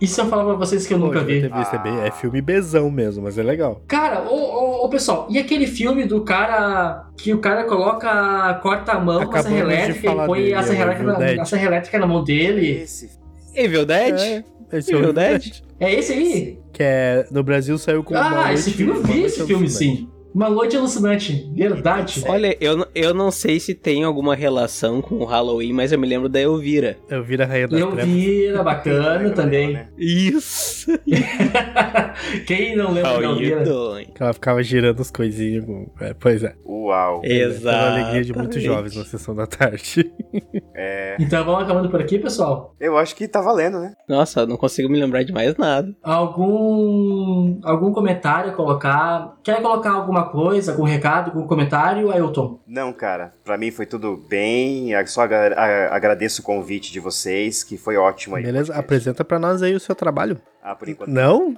E se eu falar pra vocês que eu nunca Pô, vi? visto, é, bem- é filme Bzão mesmo, mas é legal. Cara, ô, ô, ô, pessoal, e aquele filme do cara que o cara coloca, corta a mão com a serra elétrica e põe dele, a, serra é elétrica na, a serra elétrica na mão dele? Esse. Evil Dead? É, esse é Evil o Dead? É esse aí? Que é, no Brasil saiu com Ah, esse filme eu vi esse filme sim. Uma noite alucinante, verdade. Olha, eu, eu não sei se tem alguma relação com o Halloween, mas eu me lembro da Elvira. Eu vi a Rainha das Eu Trevas. vi, era bacana também. Né? Isso! Quem não lembra How da Elvira? doing? Que ela ficava girando as coisinhas. Com... É, pois é. Uau. Exato. Pela alegria de muitos jovens na sessão da tarde. É, Então vamos acabando por aqui, pessoal. eu acho que tá valendo, né? Nossa, eu não consigo me lembrar de mais nada. Algum algum comentário a colocar? Quer colocar alguma coisa, algum recado, algum comentário, Ailton? Não, cara. Pra mim foi tudo bem. Eu Só agra- agradeço o convite de vocês, que foi ótimo aí. Beleza? Apresenta pra nós aí o seu trabalho. Ah, por enquanto. Não?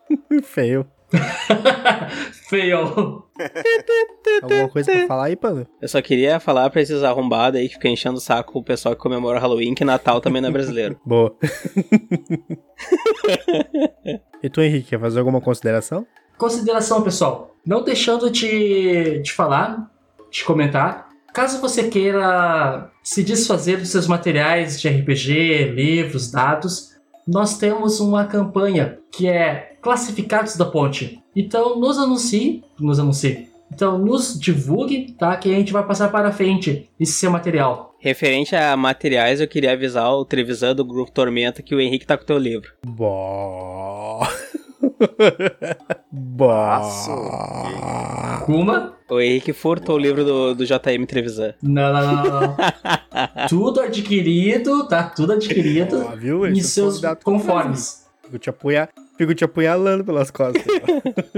Feio. Feio. Alguma coisa pra falar aí, Pano? Eu só queria falar pra esses arrombados aí que ficam enchendo o saco o pessoal que comemora Halloween, que Natal também não é brasileiro. Boa. e tu, Henrique, quer fazer alguma consideração? Consideração, pessoal. Não deixando de, de falar, de comentar. Caso você queira se desfazer dos seus materiais de RPG, livros, dados, nós temos uma campanha que é Classificados da Ponte. Então nos anuncie, nos anuncie. Então nos divulgue, tá? Que a gente vai passar para frente esse seu material. Referente a materiais, eu queria avisar o Trevisan do Grupo Tormenta que o Henrique tá com o teu livro. Bó. Bó. Kuma? O Henrique furtou o livro do, do JM Trevisan. Não, não, não, não. não. tudo adquirido, tá? Tudo adquirido Ó, viu? em Esse seus conformes. Fico te, apunha... Fico te apunhalando pelas costas.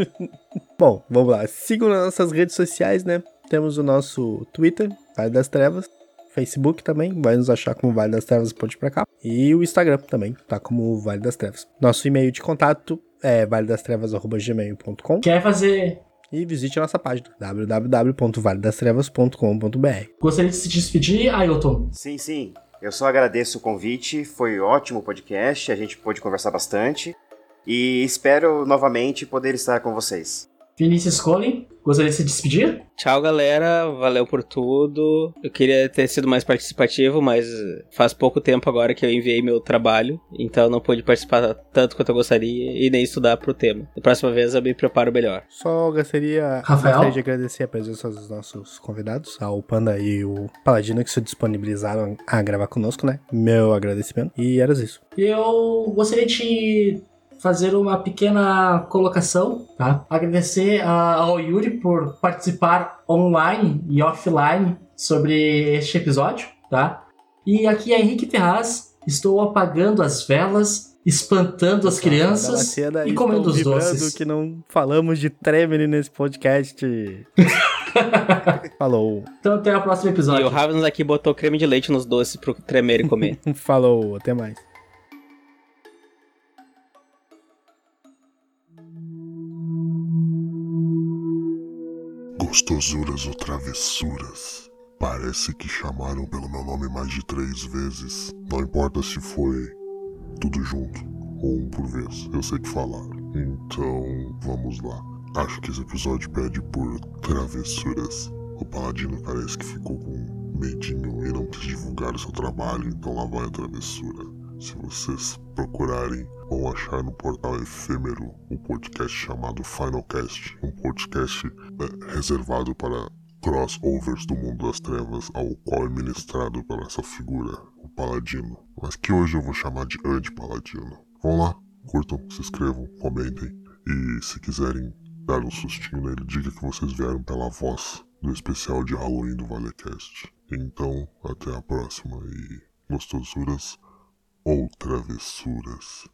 Bom, vamos lá. Sigam nas nossas redes sociais, né? Temos o nosso Twitter, Vale das Trevas. Facebook também, vai nos achar como Vale das Trevas, pode ir pra cá. E o Instagram também, tá como Vale das Trevas. Nosso e-mail de contato é valedastrevas.gmail.com Quer fazer. e visite a nossa página www.valedastrevas.com.br Gostaria de se despedir, Ailton. Sim, sim. Eu só agradeço o convite. Foi ótimo o podcast. A gente pôde conversar bastante. E espero novamente poder estar com vocês. Vinícius Colin, gostaria de se despedir? Tchau, galera. Valeu por tudo. Eu queria ter sido mais participativo, mas faz pouco tempo agora que eu enviei meu trabalho, então não pude participar tanto quanto eu gostaria e nem estudar pro tema. Da próxima vez eu me preparo melhor. Só gostaria, Rafael? gostaria de agradecer a presença dos nossos convidados, ao Panda e o Paladino, que se disponibilizaram a gravar conosco, né? Meu agradecimento. E era isso. Eu gostaria de fazer uma pequena colocação, tá? Agradecer ao Yuri por participar online e offline sobre este episódio, tá? E aqui é Henrique Ferraz, estou apagando as velas, espantando as Bela crianças cena, e comendo os doces. que não falamos de Tremere nesse podcast. Falou. Então até o próximo E episódio. o Ravens aqui botou creme de leite nos doces pro tremer e comer. Falou. Até mais. Gostosuras ou travessuras. Parece que chamaram pelo meu nome mais de três vezes. Não importa se foi tudo junto ou um por vez, eu sei que falaram. Então, vamos lá. Acho que esse episódio pede por travessuras. O Paladino parece que ficou com medinho e não quis divulgar o seu trabalho, então lá vai a travessura. Se vocês procurarem, vão achar no portal efêmero um podcast chamado Finalcast, um podcast é, reservado para crossovers do mundo das trevas, ao qual é ministrado pela essa figura, o Paladino, mas que hoje eu vou chamar de Anti-Paladino. Vão lá, curtam, se inscrevam, comentem e se quiserem dar um sustinho nele, diga que vocês vieram pela voz do especial de Halloween do Valecast. Então, até a próxima e gostosuras ou travessuras.